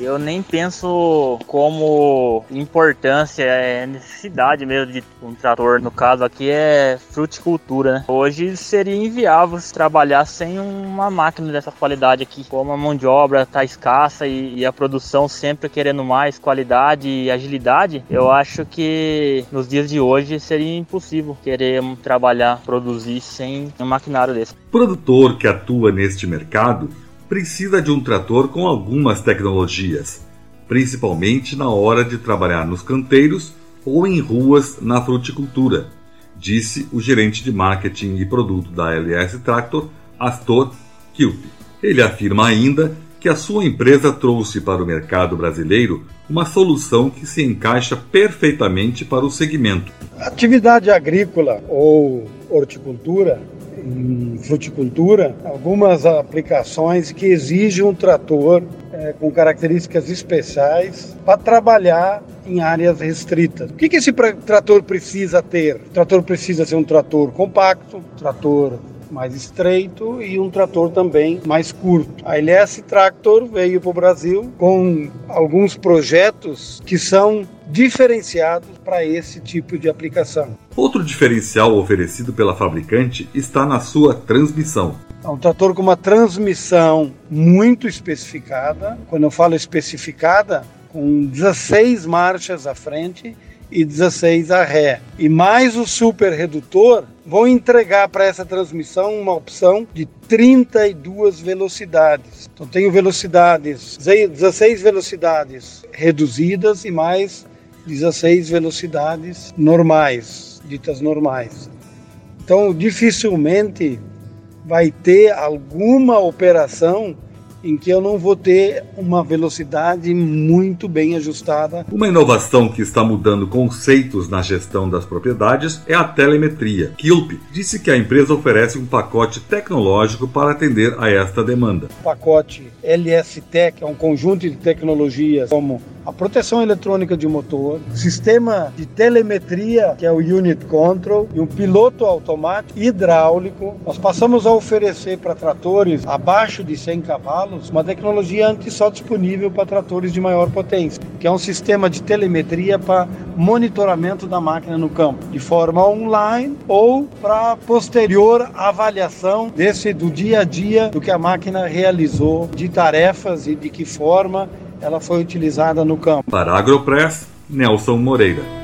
Eu nem penso como importância, é necessidade mesmo de um trator. No caso aqui é fruticultura, né? Hoje seria inviável trabalhar sem uma máquina dessa qualidade aqui. Como a mão de obra está escassa e, e, a produção sempre querendo mais qualidade e agilidade, eu acho que nos dias de hoje seria impossível querer trabalhar, produzir sem um maquinário desse. Produtor que atua neste mercado precisa de um trator com algumas tecnologias, principalmente na hora de trabalhar nos canteiros ou em ruas na fruticultura, disse o gerente de marketing e produto da LS Tractor, Astor Kilp. Ele afirma ainda que a sua empresa trouxe para o mercado brasileiro uma solução que se encaixa perfeitamente para o segmento. Atividade agrícola ou horticultura em fruticultura algumas aplicações que exigem um trator é, com características especiais para trabalhar em áreas restritas. O que, que esse trator precisa ter? O trator precisa ser um trator compacto, trator mais estreito e um trator também mais curto. A LS Tractor veio para o Brasil com alguns projetos que são diferenciados para esse tipo de aplicação. Outro diferencial oferecido pela fabricante está na sua transmissão. É um trator com uma transmissão muito especificada. Quando eu falo especificada, com 16 marchas à frente e 16 a ré. E mais o super redutor vão entregar para essa transmissão uma opção de 32 velocidades. Então tenho velocidades, 16 velocidades reduzidas e mais 16 velocidades normais, ditas normais. Então dificilmente vai ter alguma operação em que eu não vou ter uma velocidade muito bem ajustada. Uma inovação que está mudando conceitos na gestão das propriedades é a telemetria. Kilp disse que a empresa oferece um pacote tecnológico para atender a esta demanda. O pacote LS-Tech é um conjunto de tecnologias como a proteção eletrônica de motor, sistema de telemetria, que é o Unit Control, e um piloto automático hidráulico. Nós passamos a oferecer para tratores abaixo de 100 cavalos uma tecnologia antes só disponível para tratores de maior potência, que é um sistema de telemetria para monitoramento da máquina no campo, de forma online ou para posterior avaliação desse do dia a dia do que a máquina realizou, de tarefas e de que forma ela foi utilizada no campo. Para a Agropress, Nelson Moreira.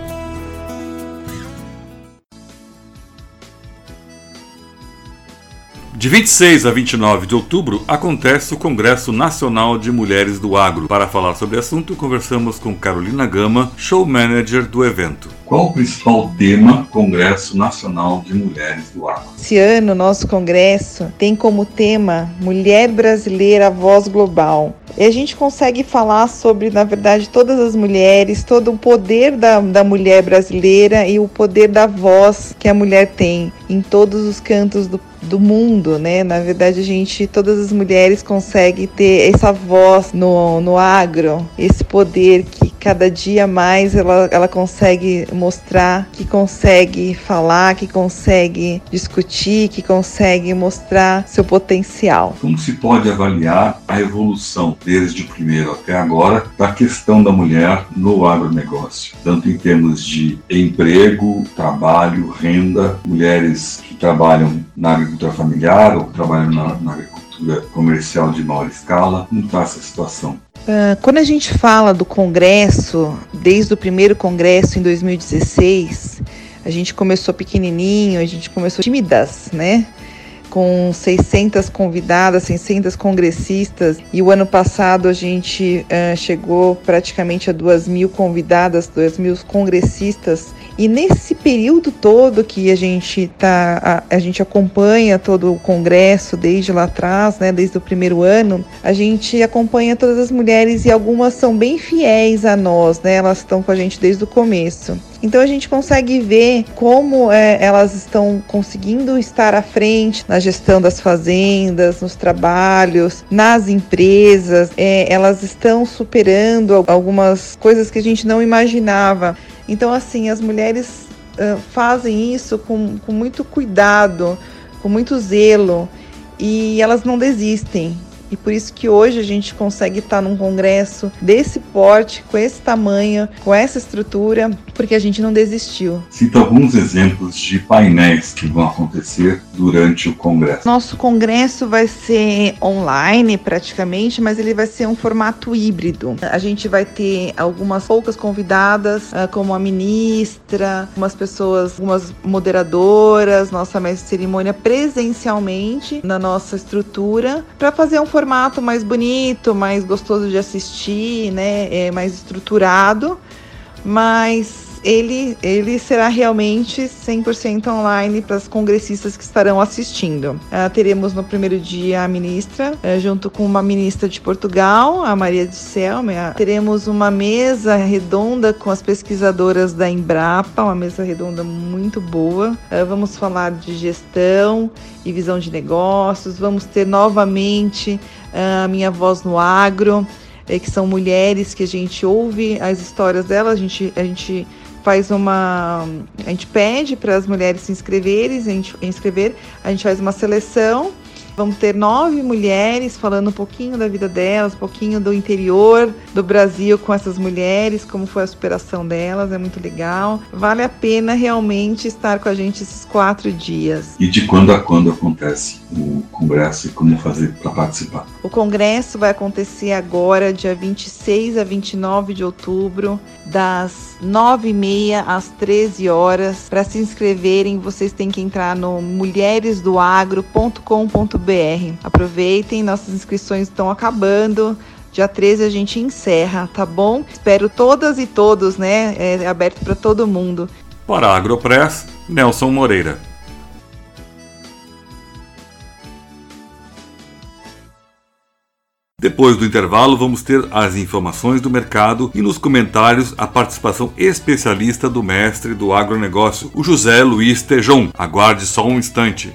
De 26 a 29 de outubro acontece o Congresso Nacional de Mulheres do Agro. Para falar sobre o assunto, conversamos com Carolina Gama, show manager do evento. Qual o principal tema Congresso Nacional de Mulheres do Agro? Esse ano, nosso congresso tem como tema Mulher Brasileira Voz Global. E a gente consegue falar sobre, na verdade, todas as mulheres, todo o poder da, da mulher brasileira e o poder da voz que a mulher tem em todos os cantos do do mundo, né? Na verdade, a gente, todas as mulheres conseguem ter essa voz no, no agro, esse poder que cada dia mais ela, ela consegue mostrar, que consegue falar, que consegue discutir, que consegue mostrar seu potencial. Como se pode avaliar a evolução desde o primeiro até agora da questão da mulher no agronegócio, tanto em termos de emprego, trabalho, renda, mulheres que trabalham na agricultura familiar ou trabalham na, na agricultura comercial de maior escala? Como está essa situação? Uh, quando a gente fala do Congresso, desde o primeiro Congresso em 2016, a gente começou pequenininho, a gente começou tímidas, né? Com 600 convidadas, 600 congressistas, e o ano passado a gente uh, chegou praticamente a 2 mil convidadas, 2 mil congressistas. E nesse período todo que a gente tá, a, a, gente acompanha todo o congresso desde lá atrás, né, desde o primeiro ano, a gente acompanha todas as mulheres e algumas são bem fiéis a nós, né? Elas estão com a gente desde o começo. Então a gente consegue ver como é, elas estão conseguindo estar à frente na gestão das fazendas, nos trabalhos, nas empresas. É, elas estão superando algumas coisas que a gente não imaginava. Então, assim, as mulheres uh, fazem isso com, com muito cuidado, com muito zelo e elas não desistem. E por isso que hoje a gente consegue estar num congresso desse porte, com esse tamanho, com essa estrutura, porque a gente não desistiu. Cita alguns exemplos de painéis que vão acontecer durante o congresso. Nosso congresso vai ser online praticamente, mas ele vai ser um formato híbrido. A gente vai ter algumas poucas convidadas, ah, como a ministra, algumas pessoas, algumas moderadoras, nossa mestre de cerimônia presencialmente na nossa estrutura, para fazer um formato mais bonito, mais gostoso de assistir, né? É mais estruturado, mas ele, ele será realmente 100% online para as congressistas que estarão assistindo. Uh, teremos no primeiro dia a ministra, uh, junto com uma ministra de Portugal, a Maria de Selma. Uh, teremos uma mesa redonda com as pesquisadoras da Embrapa, uma mesa redonda muito boa. vamos falar de gestão e visão de negócios. Vamos ter novamente a minha voz no agro. Eh, que são mulheres que a gente ouve as histórias delas, a gente, a gente faz uma. A gente pede para as mulheres se inscreverem, a gente inscrever, a gente faz uma seleção. Vamos ter nove mulheres falando um pouquinho da vida delas, um pouquinho do interior do Brasil com essas mulheres, como foi a superação delas, é muito legal. Vale a pena realmente estar com a gente esses quatro dias. E de quando a quando acontece o congresso e como fazer para participar? O congresso vai acontecer agora, dia 26 a 29 de outubro, das 9h30 às 13 horas. Para se inscreverem, vocês têm que entrar no mulheresdoagro.com.br. Aproveitem, nossas inscrições estão acabando. Dia 13 a gente encerra, tá bom? Espero todas e todos, né? É aberto para todo mundo. Para a Agropress, Nelson Moreira. Depois do intervalo, vamos ter as informações do mercado e nos comentários a participação especialista do mestre do agronegócio, o José Luiz Tejon. Aguarde só um instante.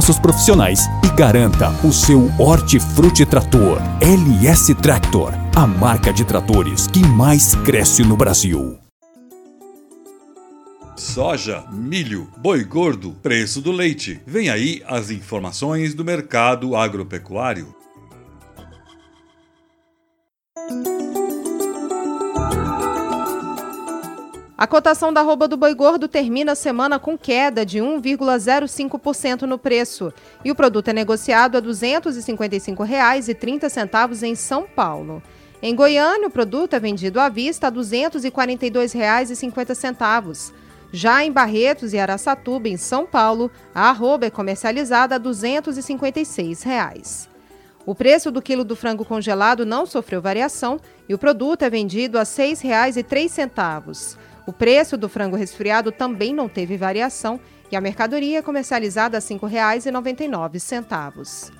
nossos profissionais e garanta o seu Hortifruti Trator LS Tractor, a marca de tratores que mais cresce no Brasil. Soja, milho, boi gordo, preço do leite. Vem aí as informações do mercado agropecuário. A cotação da arroba do boi gordo termina a semana com queda de 1,05% no preço e o produto é negociado a R$ 255,30 em São Paulo. Em Goiânia, o produto é vendido à vista a R$ 242,50. Já em Barretos e Araçatuba, em São Paulo, a arroba é comercializada a 256 reais. O preço do quilo do frango congelado não sofreu variação e o produto é vendido a R$ 6,03. O preço do frango resfriado também não teve variação e a mercadoria é comercializada a R$ 5,99.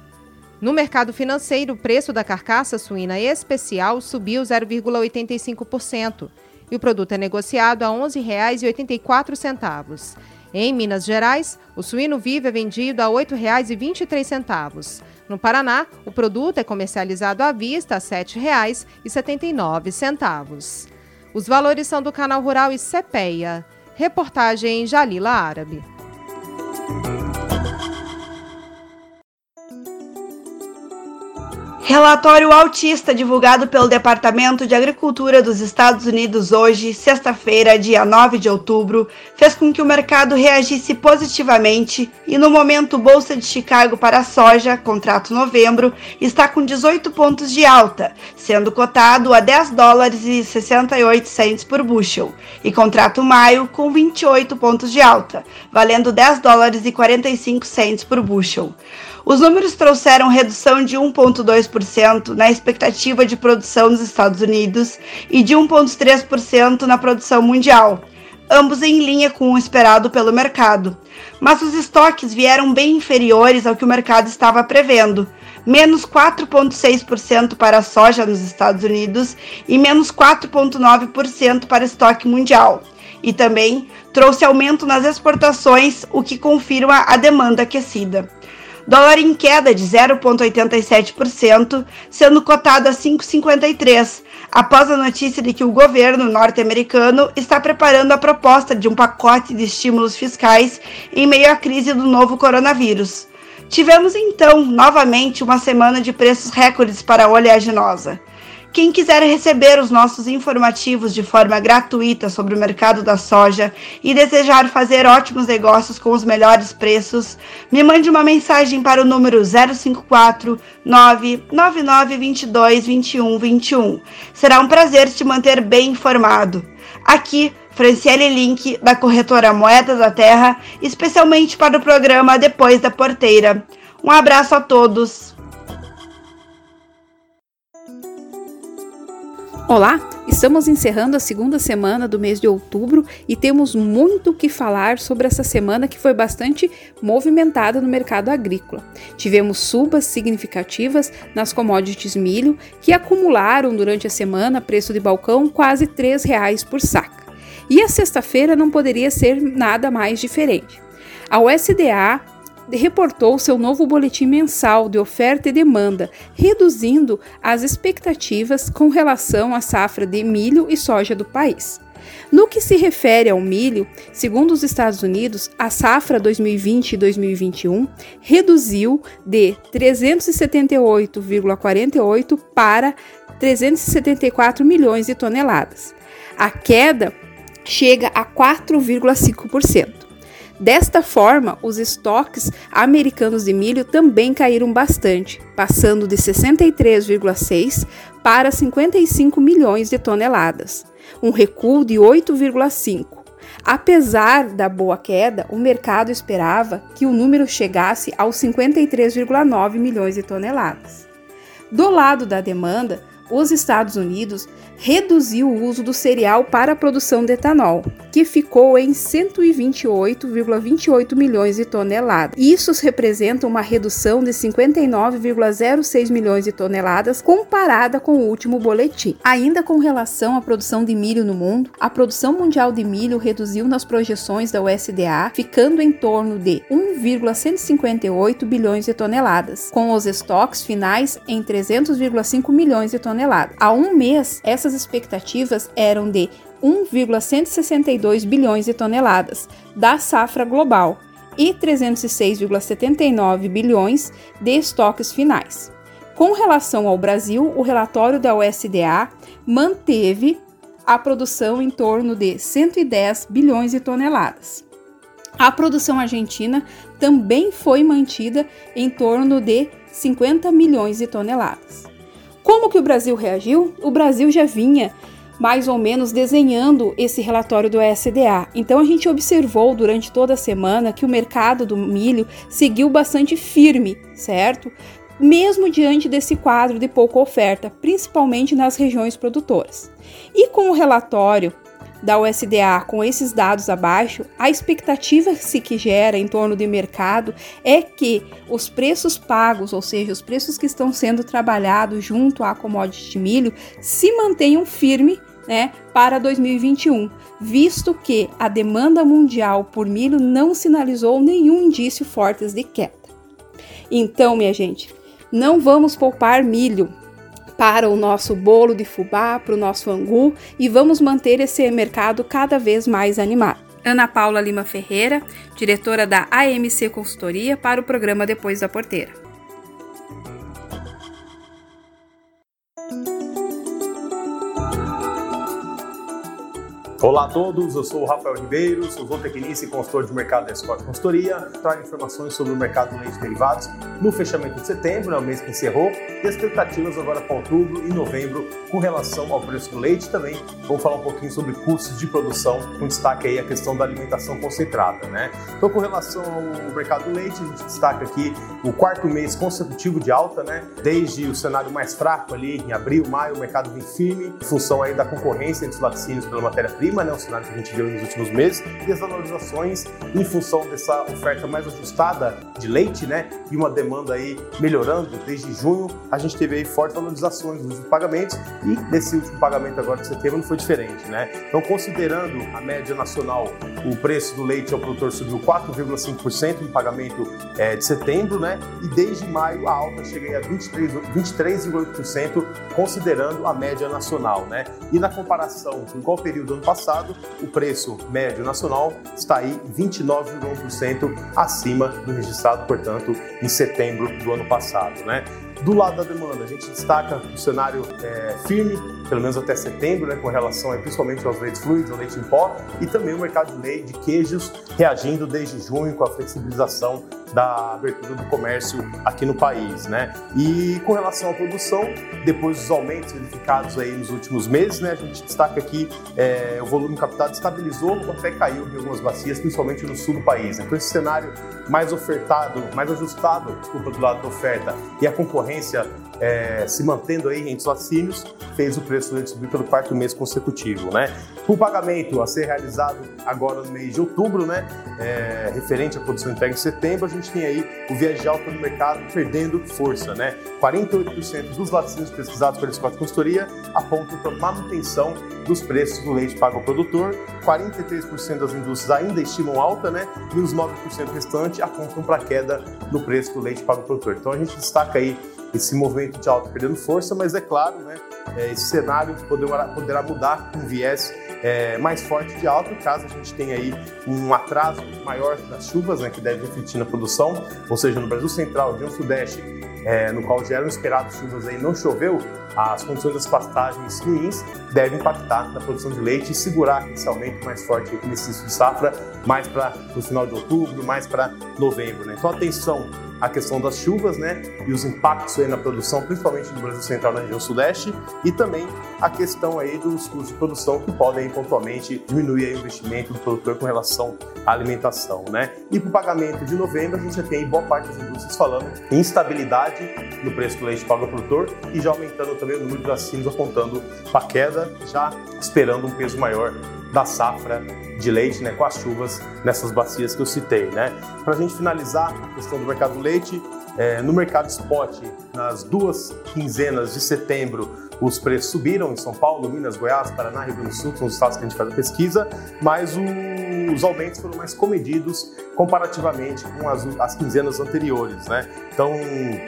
No mercado financeiro, o preço da carcaça suína especial subiu 0,85% e o produto é negociado a R$ 11,84. Em Minas Gerais, o suíno vivo é vendido a R$ 8,23. No Paraná, o produto é comercializado à vista a R$ 7,79. Os valores são do Canal Rural e CPEA. Reportagem Jalila Árabe. Relatório autista divulgado pelo Departamento de Agricultura dos Estados Unidos hoje, sexta-feira, dia 9 de outubro, fez com que o mercado reagisse positivamente e no momento Bolsa de Chicago para a soja, contrato novembro, está com 18 pontos de alta, sendo cotado a 10 dólares e 68 cents por bushel, e contrato maio com 28 pontos de alta, valendo 10 dólares e 45 cents por bushel. Os números trouxeram redução de 1,2% na expectativa de produção nos Estados Unidos e de 1,3% na produção mundial, ambos em linha com o esperado pelo mercado. Mas os estoques vieram bem inferiores ao que o mercado estava prevendo, menos 4,6% para a soja nos Estados Unidos e menos 4,9% para estoque mundial. E também trouxe aumento nas exportações, o que confirma a demanda aquecida dólar em queda de 0,87%, sendo cotado a 5,53, após a notícia de que o governo norte-americano está preparando a proposta de um pacote de estímulos fiscais em meio à crise do novo coronavírus. Tivemos então, novamente, uma semana de preços recordes para a oleaginosa. Quem quiser receber os nossos informativos de forma gratuita sobre o mercado da soja e desejar fazer ótimos negócios com os melhores preços, me mande uma mensagem para o número 054 99922 2121. Será um prazer te manter bem informado. Aqui, Franciele Link, da corretora Moeda da Terra, especialmente para o programa Depois da Porteira. Um abraço a todos. Olá, estamos encerrando a segunda semana do mês de outubro e temos muito o que falar sobre essa semana que foi bastante movimentada no mercado agrícola. Tivemos subas significativas nas commodities milho, que acumularam durante a semana preço de balcão quase R$ 3,00 por saca. E a sexta-feira não poderia ser nada mais diferente. A USDA reportou seu novo boletim mensal de oferta e demanda, reduzindo as expectativas com relação à safra de milho e soja do país. No que se refere ao milho, segundo os Estados Unidos, a safra 2020 e 2021 reduziu de 378,48 para 374 milhões de toneladas. A queda chega a 4,5%. Desta forma, os estoques americanos de milho também caíram bastante, passando de 63,6 para 55 milhões de toneladas, um recuo de 8,5. Apesar da boa queda, o mercado esperava que o número chegasse aos 53,9 milhões de toneladas. Do lado da demanda, os Estados Unidos reduziu o uso do cereal para a produção de etanol, que ficou em 128,28 milhões de toneladas. Isso representa uma redução de 59,06 milhões de toneladas comparada com o último boletim. Ainda com relação à produção de milho no mundo, a produção mundial de milho reduziu nas projeções da USDA, ficando em torno de 1,158 bilhões de toneladas, com os estoques finais em 300,5 milhões de toneladas. Há um mês, essas essas expectativas eram de 1,162 bilhões de toneladas da safra global e 306,79 bilhões de estoques finais. Com relação ao Brasil, o relatório da USDA manteve a produção em torno de 110 bilhões de toneladas. A produção argentina também foi mantida em torno de 50 milhões de toneladas. Como que o Brasil reagiu? O Brasil já vinha mais ou menos desenhando esse relatório do SDA. Então a gente observou durante toda a semana que o mercado do milho seguiu bastante firme, certo? Mesmo diante desse quadro de pouca oferta, principalmente nas regiões produtoras. E com o relatório da USDA com esses dados abaixo, a expectativa se que gera em torno do mercado é que os preços pagos, ou seja, os preços que estão sendo trabalhados junto à commodity de milho, se mantenham firme né, para 2021, visto que a demanda mundial por milho não sinalizou nenhum indício forte de queda. Então, minha gente, não vamos poupar milho, para o nosso bolo de fubá, para o nosso angu e vamos manter esse mercado cada vez mais animado. Ana Paula Lima Ferreira, diretora da AMC Consultoria, para o programa Depois da Porteira. Olá a todos, eu sou o Rafael Ribeiro, sou zootecnista e consultor de mercado da Scott Consultoria. Trago informações sobre o mercado de leite derivados no fechamento de setembro, é o mês que encerrou, e as expectativas agora para outubro e novembro com relação ao preço do leite. Também vamos falar um pouquinho sobre custos de produção, com destaque aí a questão da alimentação concentrada, né? Então, com relação ao mercado do leite, a gente destaca aqui o quarto mês consecutivo de alta, né? Desde o cenário mais fraco ali em abril, maio, o mercado vem firme, em função aí da concorrência entre os laticínios pela matéria-prima clima, né, um cenário que a gente viu nos últimos meses, e as valorizações em função dessa oferta mais ajustada de leite, né, e uma demanda aí melhorando desde junho, a gente teve aí fortes valorizações nos pagamentos e nesse último pagamento agora de setembro não foi diferente, né? Então, considerando a média nacional, o preço do leite ao produtor subiu 4,5% no pagamento é, de setembro, né? E desde maio a alta chega a 23,8%, 23, considerando a média nacional, né? E na comparação com qual período do ano passado passado, o preço médio nacional está aí 29,1% acima do registrado, portanto, em setembro do ano passado. Né? Do lado da demanda, a gente destaca o cenário é, firme, pelo menos até setembro, né, com relação aí, principalmente aos leites fluidos, ao leite em pó, e também o mercado de leite de queijos reagindo desde junho com a flexibilização da abertura do comércio aqui no país, né? E com relação à produção, depois dos aumentos verificados aí nos últimos meses, né, a gente destaca aqui é, o volume captado estabilizou ou até caiu em algumas bacias, principalmente no sul do país. Então esse cenário mais ofertado, mais ajustado, desculpa, do lado da oferta e a concorrência é, se mantendo aí entre os laticínios, fez o preço do subir pelo quarto mês consecutivo, né? O pagamento a ser realizado agora no mês de outubro, né, é, referente à produção entregue em setembro, a gente tem aí o viés de alta no mercado perdendo força, né? 48% dos laticínios pesquisados pela Scott Consultoria apontam para manutenção dos preços do leite pago ao produtor, 43% das indústrias ainda estimam alta, né? E os 9% restantes apontam para queda no preço do leite pago ao produtor. Então a gente destaca aí esse movimento de alta perdendo força, mas é claro, né, é, esse cenário poderá mudar com viés é, mais forte de alta, caso a gente tenha aí um atraso maior das chuvas, né, que deve refletir na produção, ou seja, no Brasil Central, região Sudeste, é, no qual já eram esperadas chuvas aí, não choveu, as condições das pastagens ruins devem impactar na produção de leite e segurar esse aumento mais forte nesse início de safra, mais para o final de outubro, mais para novembro. Né? Então, atenção a questão das chuvas, né, e os impactos aí na produção, principalmente no Brasil Central, na região Sudeste, e também a questão aí dos custos de produção que podem pontualmente diminuir o investimento do produtor com relação à alimentação, né? E para o pagamento de novembro, a gente já tem boa parte das indústrias falando em instabilidade no preço do leite pago ao produtor e já aumentando também o número de vacinos apontando para queda, já esperando um peso maior da safra de leite, né, com as chuvas nessas bacias que eu citei, né. Para a gente finalizar a questão do mercado do leite, é, no mercado spot, nas duas quinzenas de setembro, os preços subiram em São Paulo, Minas, Goiás, Paraná, Rio Grande do Sul, são os estados que a gente faz a pesquisa, mas o, os aumentos foram mais comedidos comparativamente com as, as quinzenas anteriores, né? Então,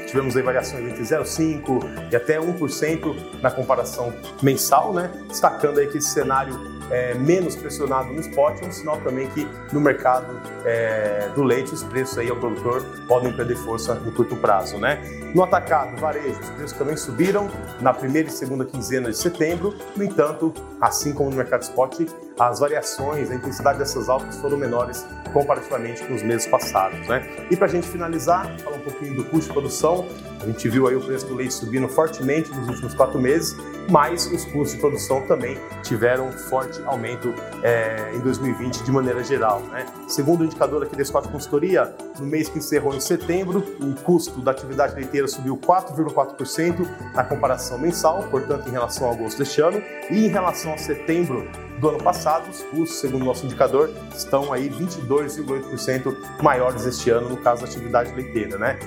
tivemos aí variações entre 0,5% e até 1% na comparação mensal, né? Destacando aí que esse cenário é, menos pressionado no spot, é um sinal também que no mercado é, do leite os preços aí ao produtor podem perder força no curto prazo, né? No atacado, varejo, os preços também subiram na primeira e segunda quinzena de setembro. No entanto, assim como no mercado spot, as variações, a intensidade dessas altas foram menores comparativamente com os meses passados, né? E para a gente finalizar, falar um pouquinho do custo de produção. A gente viu aí o preço do leite subindo fortemente nos últimos quatro meses, mas os custos de produção também tiveram um forte aumento é, em 2020 de maneira geral, né? Segundo o indicador aqui da Scott Consultoria, no mês que encerrou em setembro, o custo da atividade leiteira subiu 4,4% na comparação mensal, portanto, em relação ao agosto deste ano, e em relação a setembro do ano passado, os custos, segundo o nosso indicador, estão aí 22,8% maiores este ano no caso da atividade leiteira, né?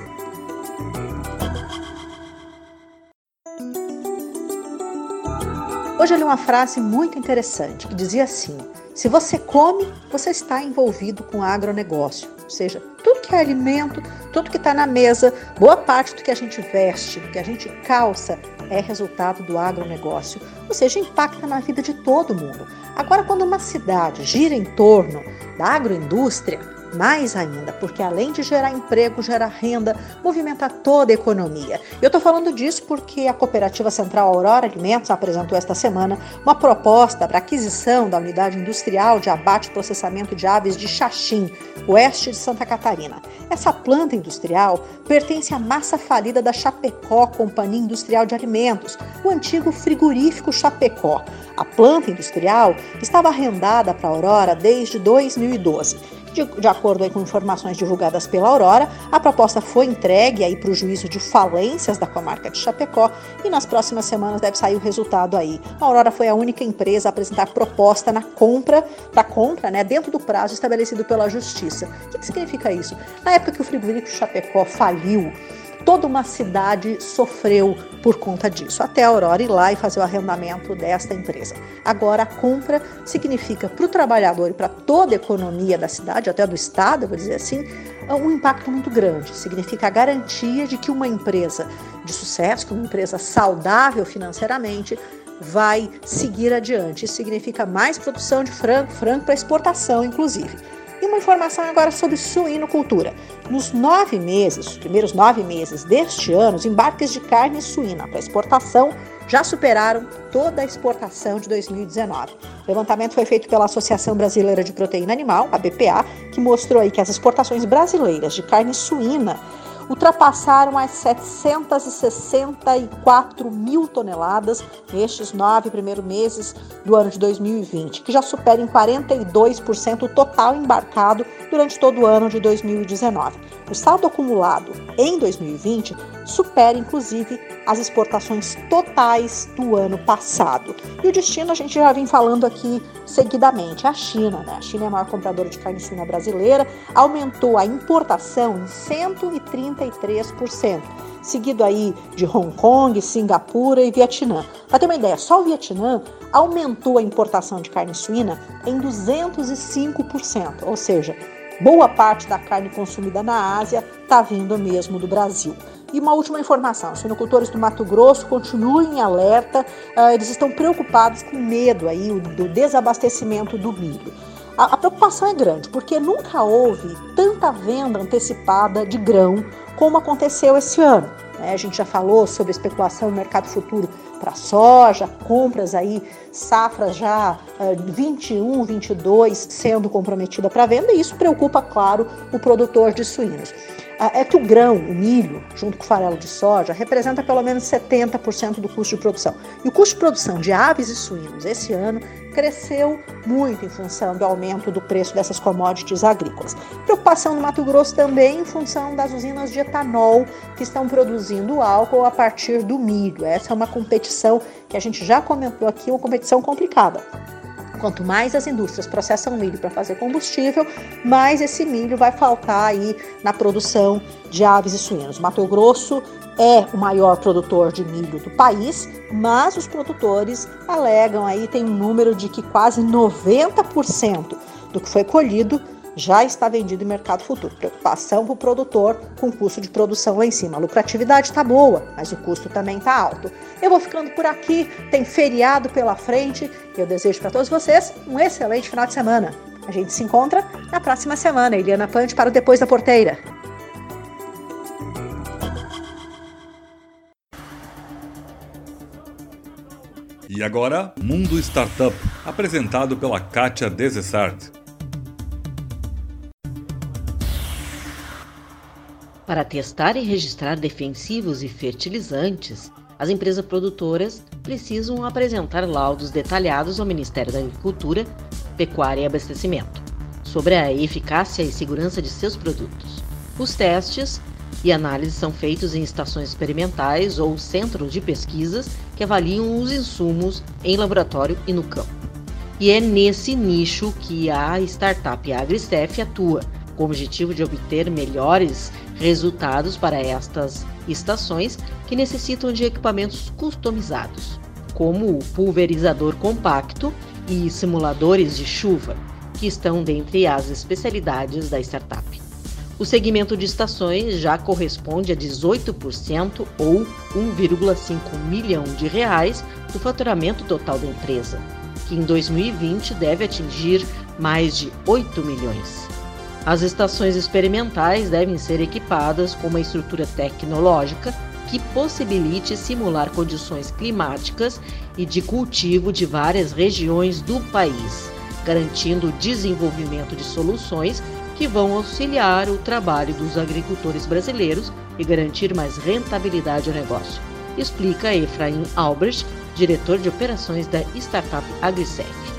Hoje eu li uma frase muito interessante que dizia assim: se você come, você está envolvido com agronegócio. Ou seja, tudo que é alimento, tudo que está na mesa, boa parte do que a gente veste, do que a gente calça, é resultado do agronegócio. Ou seja, impacta na vida de todo mundo. Agora, quando uma cidade gira em torno da agroindústria, mais ainda, porque além de gerar emprego, gera renda, movimenta toda a economia. Eu estou falando disso porque a Cooperativa Central Aurora Alimentos apresentou esta semana uma proposta para aquisição da unidade industrial de abate e processamento de aves de Xaxim, oeste de Santa Catarina. Essa planta industrial pertence à massa falida da Chapecó Companhia Industrial de Alimentos, o antigo frigorífico Chapecó. A planta industrial estava arrendada para Aurora desde 2012 de, de acordo com informações divulgadas pela Aurora, a proposta foi entregue para o juízo de falências da comarca de Chapecó e nas próximas semanas deve sair o resultado aí. A Aurora foi a única empresa a apresentar proposta na compra, para compra, né, dentro do prazo estabelecido pela Justiça. O que, que significa isso? Na época que o frigorífico Chapecó faliu, toda uma cidade sofreu por conta disso, até a Aurora ir lá e fazer o arrendamento desta empresa. Agora, a compra significa para o trabalhador e para toda a economia da cidade, até do estado, vou dizer assim, um impacto muito grande. Significa a garantia de que uma empresa de sucesso, que uma empresa saudável financeiramente, vai seguir adiante. Isso significa mais produção de frango, frango para exportação, inclusive. Uma informação agora sobre suinocultura. Nos nove meses, os primeiros nove meses deste ano, os embarques de carne suína para exportação já superaram toda a exportação de 2019. O levantamento foi feito pela Associação Brasileira de Proteína Animal, a BPA, que mostrou aí que as exportações brasileiras de carne suína ultrapassaram as 764 mil toneladas nestes nove primeiros meses do ano de 2020, que já supera em 42% o total embarcado durante todo o ano de 2019. O saldo acumulado em 2020 supera, inclusive, as exportações totais do ano passado. E o destino a gente já vem falando aqui seguidamente, a China. Né? A China é a maior compradora de carne suína brasileira, aumentou a importação em 133%, seguido aí de Hong Kong, Singapura e Vietnã. Para ter uma ideia, só o Vietnã aumentou a importação de carne suína em 205%, ou seja, boa parte da carne consumida na Ásia está vindo mesmo do Brasil. E uma última informação: os suinocultores do Mato Grosso continuem em alerta, uh, eles estão preocupados com medo aí do desabastecimento do milho. A preocupação é grande, porque nunca houve tanta venda antecipada de grão como aconteceu esse ano. Né? A gente já falou sobre especulação no mercado futuro para soja, compras aí, safras já uh, 21, 22 sendo comprometida para venda, e isso preocupa, claro, o produtor de suínos. Uh, é que o grão, o milho, junto com o farelo de soja, representa pelo menos 70% do custo de produção. E o custo de produção de aves e suínos esse ano cresceu muito em função do aumento do preço dessas commodities agrícolas. Preocupação no Mato Grosso também em função das usinas de etanol que estão produzindo álcool a partir do milho. Essa é uma competição que a gente já comentou aqui, uma competição complicada. Quanto mais as indústrias processam milho para fazer combustível, mais esse milho vai faltar aí na produção de aves e suínos. Mato Grosso é o maior produtor de milho do país, mas os produtores alegam aí tem um número de que quase 90% do que foi colhido já está vendido em mercado futuro. Preocupação para o produtor com o custo de produção lá em cima. A lucratividade está boa, mas o custo também está alto. Eu vou ficando por aqui, tem feriado pela frente eu desejo para todos vocês um excelente final de semana. A gente se encontra na próxima semana. Eliana Pante para o Depois da Porteira. E agora, Mundo Startup, apresentado pela Kátia Desessart. Para testar e registrar defensivos e fertilizantes, as empresas produtoras precisam apresentar laudos detalhados ao Ministério da Agricultura, Pecuária e Abastecimento sobre a eficácia e segurança de seus produtos. Os testes e análises são feitos em estações experimentais ou centros de pesquisas que avaliam os insumos em laboratório e no campo. E é nesse nicho que a startup AgriStef atua, com o objetivo de obter melhores resultados para estas estações que necessitam de equipamentos customizados, como o pulverizador compacto e simuladores de chuva, que estão dentre as especialidades da startup. O segmento de estações já corresponde a 18% ou 1,5 milhão de reais do faturamento total da empresa, que em 2020 deve atingir mais de 8 milhões. As estações experimentais devem ser equipadas com uma estrutura tecnológica que possibilite simular condições climáticas e de cultivo de várias regiões do país, garantindo o desenvolvimento de soluções que vão auxiliar o trabalho dos agricultores brasileiros e garantir mais rentabilidade ao negócio, explica Efraim Albrecht, diretor de operações da startup AgriSec.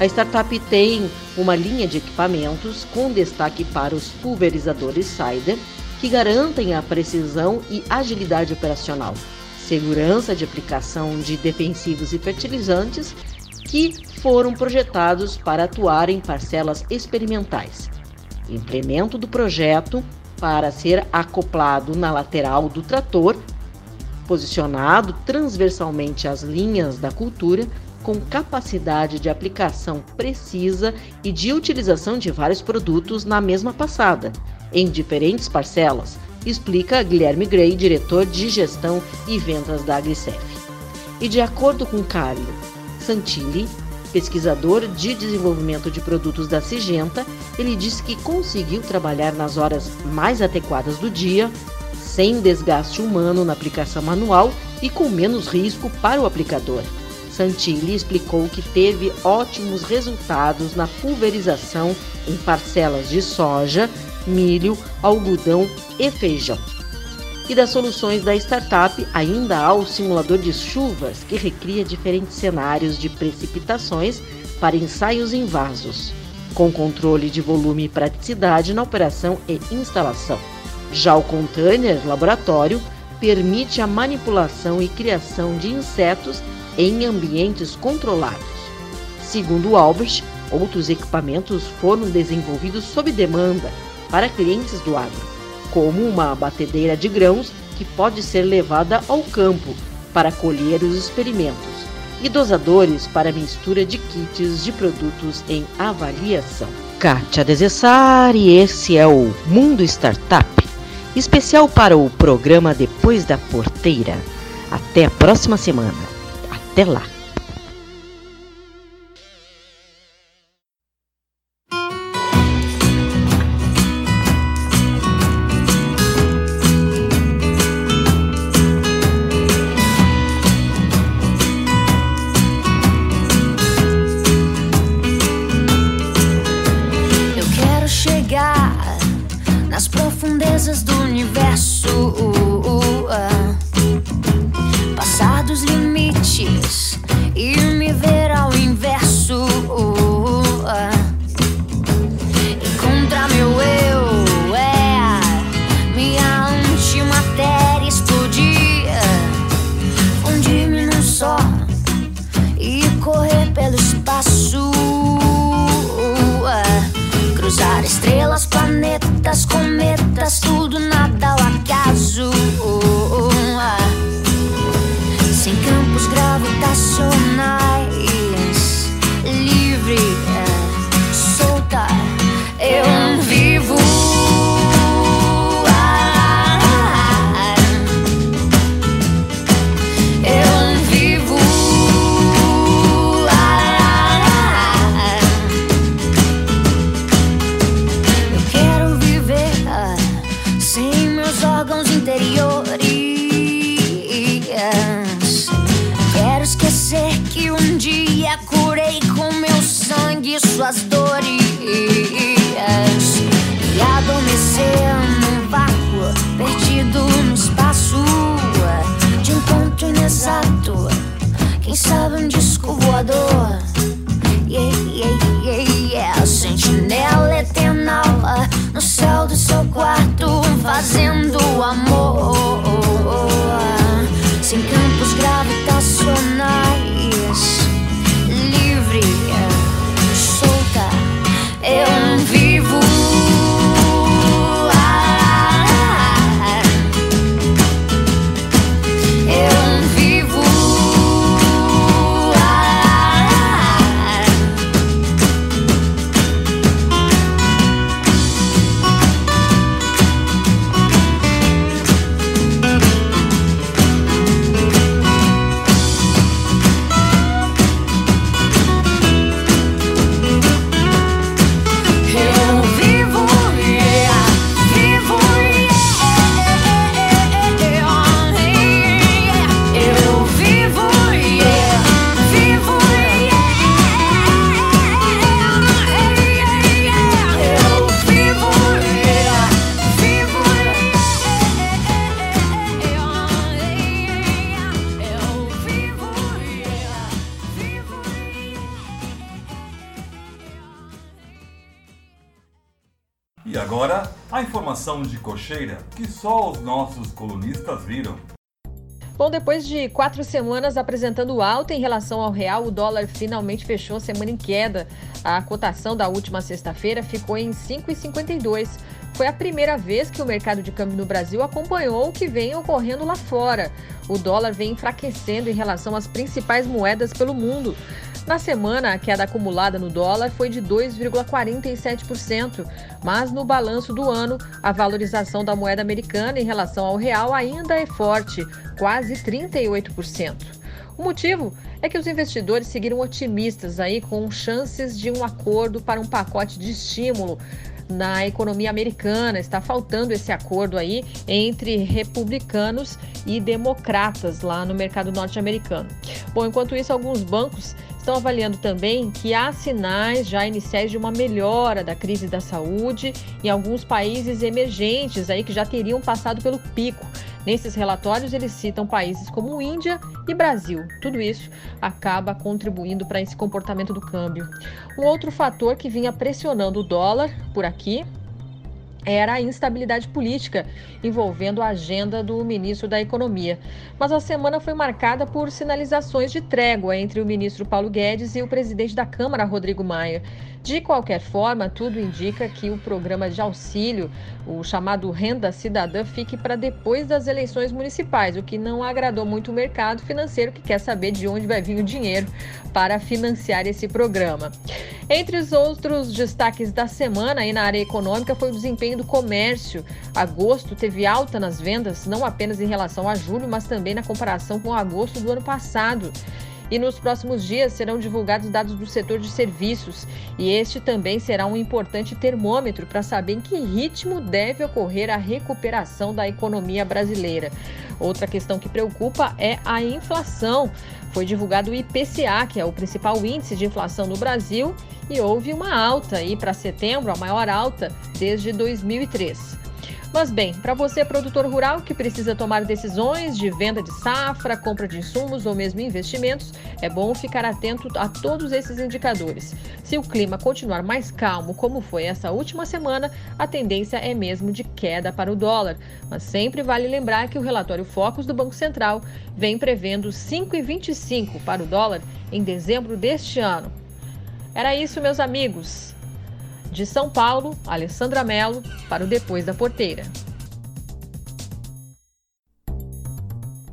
A startup tem uma linha de equipamentos com destaque para os pulverizadores Cider, que garantem a precisão e agilidade operacional, segurança de aplicação de defensivos e fertilizantes que foram projetados para atuar em parcelas experimentais. Implemento do projeto para ser acoplado na lateral do trator, posicionado transversalmente às linhas da cultura, com capacidade de aplicação precisa e de utilização de vários produtos na mesma passada, em diferentes parcelas, explica Guilherme Gray, diretor de gestão e vendas da Agricef. E de acordo com Carlo Santilli, pesquisador de desenvolvimento de produtos da Sigenta, ele disse que conseguiu trabalhar nas horas mais adequadas do dia, sem desgaste humano na aplicação manual e com menos risco para o aplicador. Santilli explicou que teve ótimos resultados na pulverização em parcelas de soja, milho, algodão e feijão. E das soluções da startup, ainda há o simulador de chuvas, que recria diferentes cenários de precipitações para ensaios em vasos, com controle de volume e praticidade na operação e instalação. Já o container laboratório permite a manipulação e criação de insetos em ambientes controlados. Segundo Albert, outros equipamentos foram desenvolvidos sob demanda para clientes do agro, como uma batedeira de grãos que pode ser levada ao campo para colher os experimentos e dosadores para mistura de kits de produtos em avaliação. Kátia e esse é o Mundo Startup, especial para o programa Depois da Porteira. Até a próxima semana. Até lá! Cocheira que só os nossos colunistas viram. Bom, depois de quatro semanas apresentando alta em relação ao real, o dólar finalmente fechou a semana em queda. A cotação da última sexta-feira ficou em 5,52. Foi a primeira vez que o mercado de câmbio no Brasil acompanhou o que vem ocorrendo lá fora. O dólar vem enfraquecendo em relação às principais moedas pelo mundo. Na semana, a queda acumulada no dólar foi de 2,47%, mas no balanço do ano, a valorização da moeda americana em relação ao real ainda é forte, quase 38%. O motivo é que os investidores seguiram otimistas aí com chances de um acordo para um pacote de estímulo na economia americana. Está faltando esse acordo aí entre republicanos e democratas lá no mercado norte-americano. Bom, enquanto isso, alguns bancos estão avaliando também que há sinais já iniciais de uma melhora da crise da saúde em alguns países emergentes aí que já teriam passado pelo pico. Nesses relatórios, eles citam países como Índia e Brasil. Tudo isso acaba contribuindo para esse comportamento do câmbio. Um outro fator que vinha pressionando o dólar por aqui era a instabilidade política envolvendo a agenda do ministro da Economia. Mas a semana foi marcada por sinalizações de trégua entre o ministro Paulo Guedes e o presidente da Câmara, Rodrigo Maia. De qualquer forma, tudo indica que o programa de auxílio, o chamado Renda Cidadã, fique para depois das eleições municipais, o que não agradou muito o mercado financeiro que quer saber de onde vai vir o dinheiro para financiar esse programa. Entre os outros destaques da semana aí na área econômica foi o desempenho do comércio. Agosto teve alta nas vendas, não apenas em relação a julho, mas também na comparação com agosto do ano passado. E nos próximos dias serão divulgados dados do setor de serviços, e este também será um importante termômetro para saber em que ritmo deve ocorrer a recuperação da economia brasileira. Outra questão que preocupa é a inflação. Foi divulgado o IPCA, que é o principal índice de inflação no Brasil, e houve uma alta aí para setembro, a maior alta desde 2003. Mas bem, para você produtor rural que precisa tomar decisões de venda de safra, compra de insumos ou mesmo investimentos, é bom ficar atento a todos esses indicadores. Se o clima continuar mais calmo, como foi essa última semana, a tendência é mesmo de queda para o dólar. Mas sempre vale lembrar que o relatório Focus do Banco Central vem prevendo 5,25 para o dólar em dezembro deste ano. Era isso, meus amigos. De São Paulo, Alessandra Mello, para o Depois da Porteira.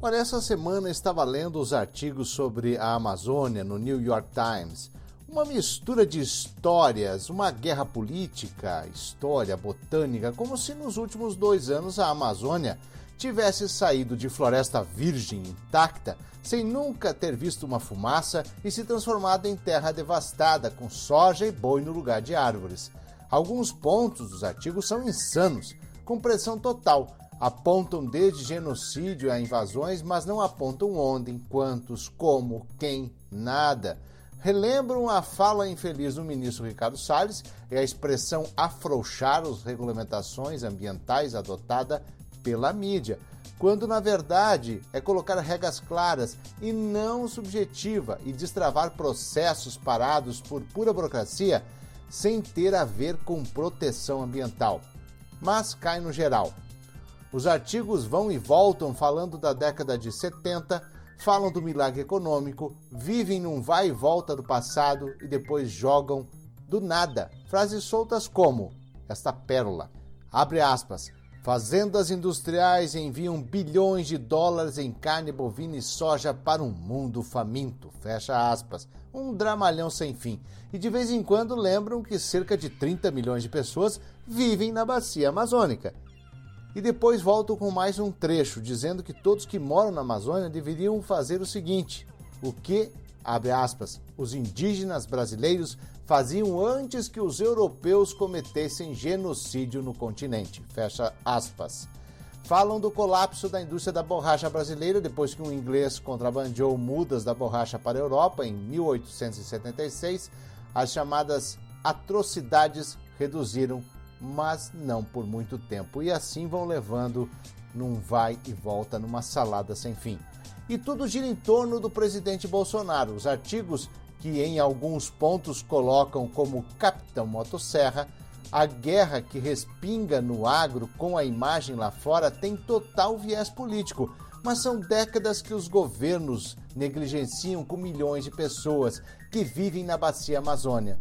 Olha, essa semana estava lendo os artigos sobre a Amazônia no New York Times. Uma mistura de histórias, uma guerra política, história, botânica, como se nos últimos dois anos a Amazônia tivesse saído de floresta virgem intacta, sem nunca ter visto uma fumaça e se transformado em terra devastada, com soja e boi no lugar de árvores. Alguns pontos dos artigos são insanos, com pressão total. Apontam desde genocídio a invasões, mas não apontam onde, quantos, como, quem, nada relembram a fala infeliz do ministro Ricardo Salles e a expressão afrouxar as regulamentações ambientais adotada pela mídia, quando na verdade é colocar regras claras e não subjetiva e destravar processos parados por pura burocracia sem ter a ver com proteção ambiental. Mas cai no geral. Os artigos vão e voltam falando da década de 70, falam do milagre econômico, vivem num vai e volta do passado e depois jogam do nada frases soltas como esta pérola. Abre aspas. Fazendas industriais enviam bilhões de dólares em carne bovina e soja para um mundo faminto. Fecha aspas. Um dramalhão sem fim. E de vez em quando lembram que cerca de 30 milhões de pessoas vivem na bacia amazônica. E depois voltam com mais um trecho dizendo que todos que moram na Amazônia deveriam fazer o seguinte: o que abre aspas, os indígenas brasileiros faziam antes que os europeus cometessem genocídio no continente. Fecha aspas. Falam do colapso da indústria da borracha brasileira depois que um inglês contrabandeou mudas da borracha para a Europa em 1876. As chamadas atrocidades reduziram, mas não por muito tempo. E assim vão levando num vai e volta numa salada sem fim. E tudo gira em torno do presidente Bolsonaro. Os artigos que em alguns pontos colocam como Capitão Motosserra A guerra que respinga no agro com a imagem lá fora tem total viés político, mas são décadas que os governos negligenciam com milhões de pessoas que vivem na bacia Amazônia.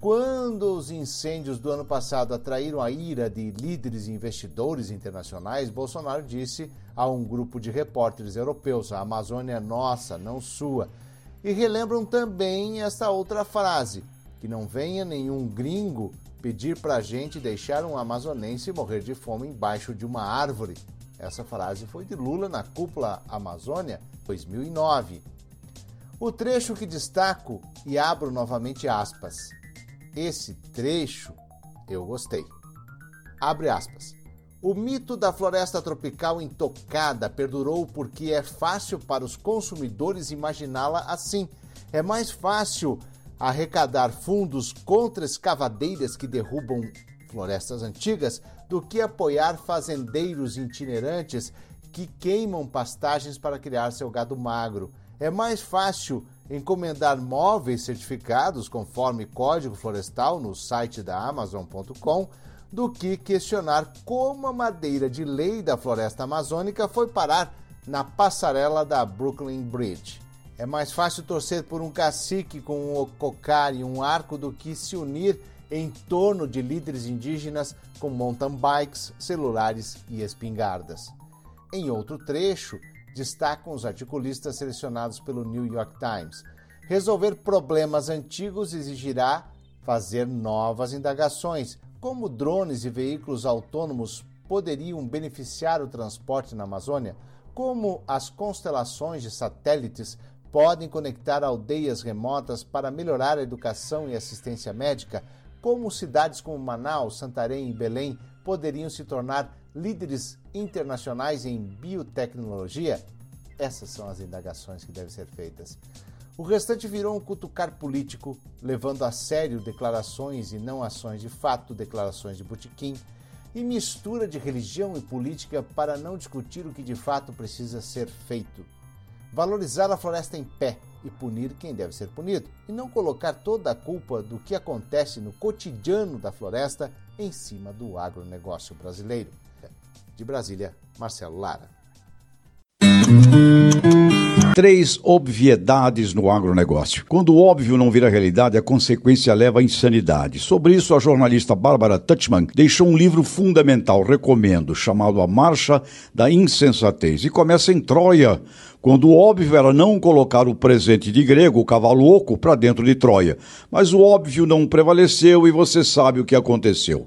Quando os incêndios do ano passado atraíram a ira de líderes e investidores internacionais, Bolsonaro disse a um grupo de repórteres europeus: a Amazônia é nossa, não sua. E relembram também esta outra frase: que não venha nenhum gringo pedir para a gente deixar um amazonense morrer de fome embaixo de uma árvore. Essa frase foi de Lula na cúpula Amazônia 2009. O trecho que destaco e abro novamente aspas. Esse trecho eu gostei. Abre aspas. O mito da floresta tropical intocada perdurou porque é fácil para os consumidores imaginá-la assim. É mais fácil arrecadar fundos contra escavadeiras que derrubam florestas antigas do que apoiar fazendeiros itinerantes que queimam pastagens para criar seu gado magro. É mais fácil encomendar móveis certificados conforme código florestal no site da Amazon.com do que questionar como a madeira de lei da floresta amazônica foi parar na passarela da Brooklyn Bridge. É mais fácil torcer por um cacique com um cocar e um arco do que se unir em torno de líderes indígenas com mountain bikes, celulares e espingardas. Em outro trecho, destacam os articulistas selecionados pelo New York Times. Resolver problemas antigos exigirá fazer novas indagações, como drones e veículos autônomos poderiam beneficiar o transporte na Amazônia, como as constelações de satélites podem conectar aldeias remotas para melhorar a educação e assistência médica, como cidades como Manaus, Santarém e Belém poderiam se tornar líderes internacionais em biotecnologia? Essas são as indagações que devem ser feitas. O restante virou um cutucar político, levando a sério declarações e não ações de fato, declarações de botequim, e mistura de religião e política para não discutir o que de fato precisa ser feito valorizar a floresta em pé e punir quem deve ser punido, e não colocar toda a culpa do que acontece no cotidiano da floresta em cima do agronegócio brasileiro. De Brasília, Marcelo Lara. Três obviedades no agronegócio. Quando o óbvio não vira realidade, a consequência leva à insanidade. Sobre isso, a jornalista Bárbara Tuchman deixou um livro fundamental, recomendo, chamado A Marcha da Insensatez. E começa em Troia, quando o óbvio era não colocar o presente de grego, o cavalo oco, para dentro de Troia. Mas o óbvio não prevaleceu e você sabe o que aconteceu.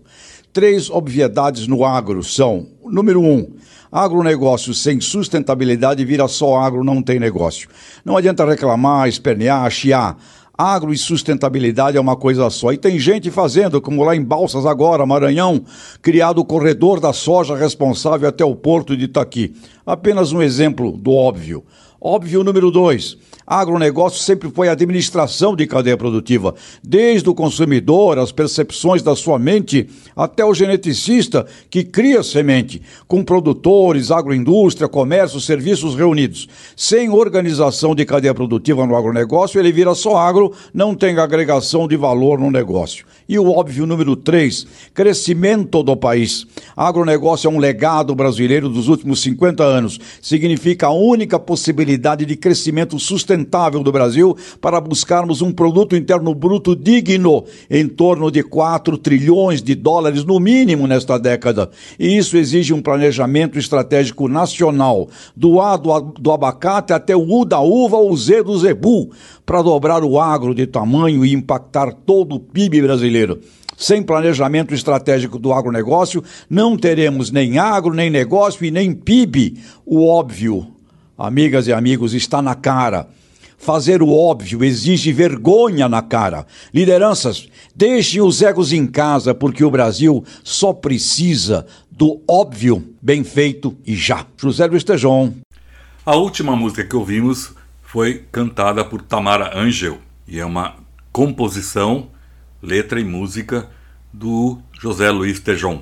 Três obviedades no agro são: número um, Agronegócio sem sustentabilidade vira só agro, não tem negócio. Não adianta reclamar, espernear, chiar. Agro e sustentabilidade é uma coisa só. E tem gente fazendo, como lá em Balsas agora, Maranhão, criado o corredor da soja responsável até o porto de Itaqui. Apenas um exemplo do óbvio. Óbvio número dois. Agronegócio sempre foi administração de cadeia produtiva, desde o consumidor, as percepções da sua mente, até o geneticista que cria semente, com produtores, agroindústria, comércio, serviços reunidos. Sem organização de cadeia produtiva no agronegócio, ele vira só agro, não tem agregação de valor no negócio. E o óbvio número três, crescimento do país. Agronegócio é um legado brasileiro dos últimos 50 anos. Significa a única possibilidade de crescimento sustentável do Brasil para buscarmos um produto interno bruto digno, em torno de 4 trilhões de dólares no mínimo nesta década. E isso exige um planejamento estratégico nacional, do A do, do abacate até o U da uva ou Z do zebu, para dobrar o agro de tamanho e impactar todo o PIB brasileiro. Sem planejamento estratégico do agronegócio, não teremos nem agro, nem negócio e nem PIB. O óbvio, amigas e amigos, está na cara. Fazer o óbvio exige vergonha na cara. Lideranças, deixem os egos em casa, porque o Brasil só precisa do óbvio bem feito e já. José Luiz Tejon. A última música que ouvimos foi cantada por Tamara Angel e é uma composição letra e música do José Luiz Tejon.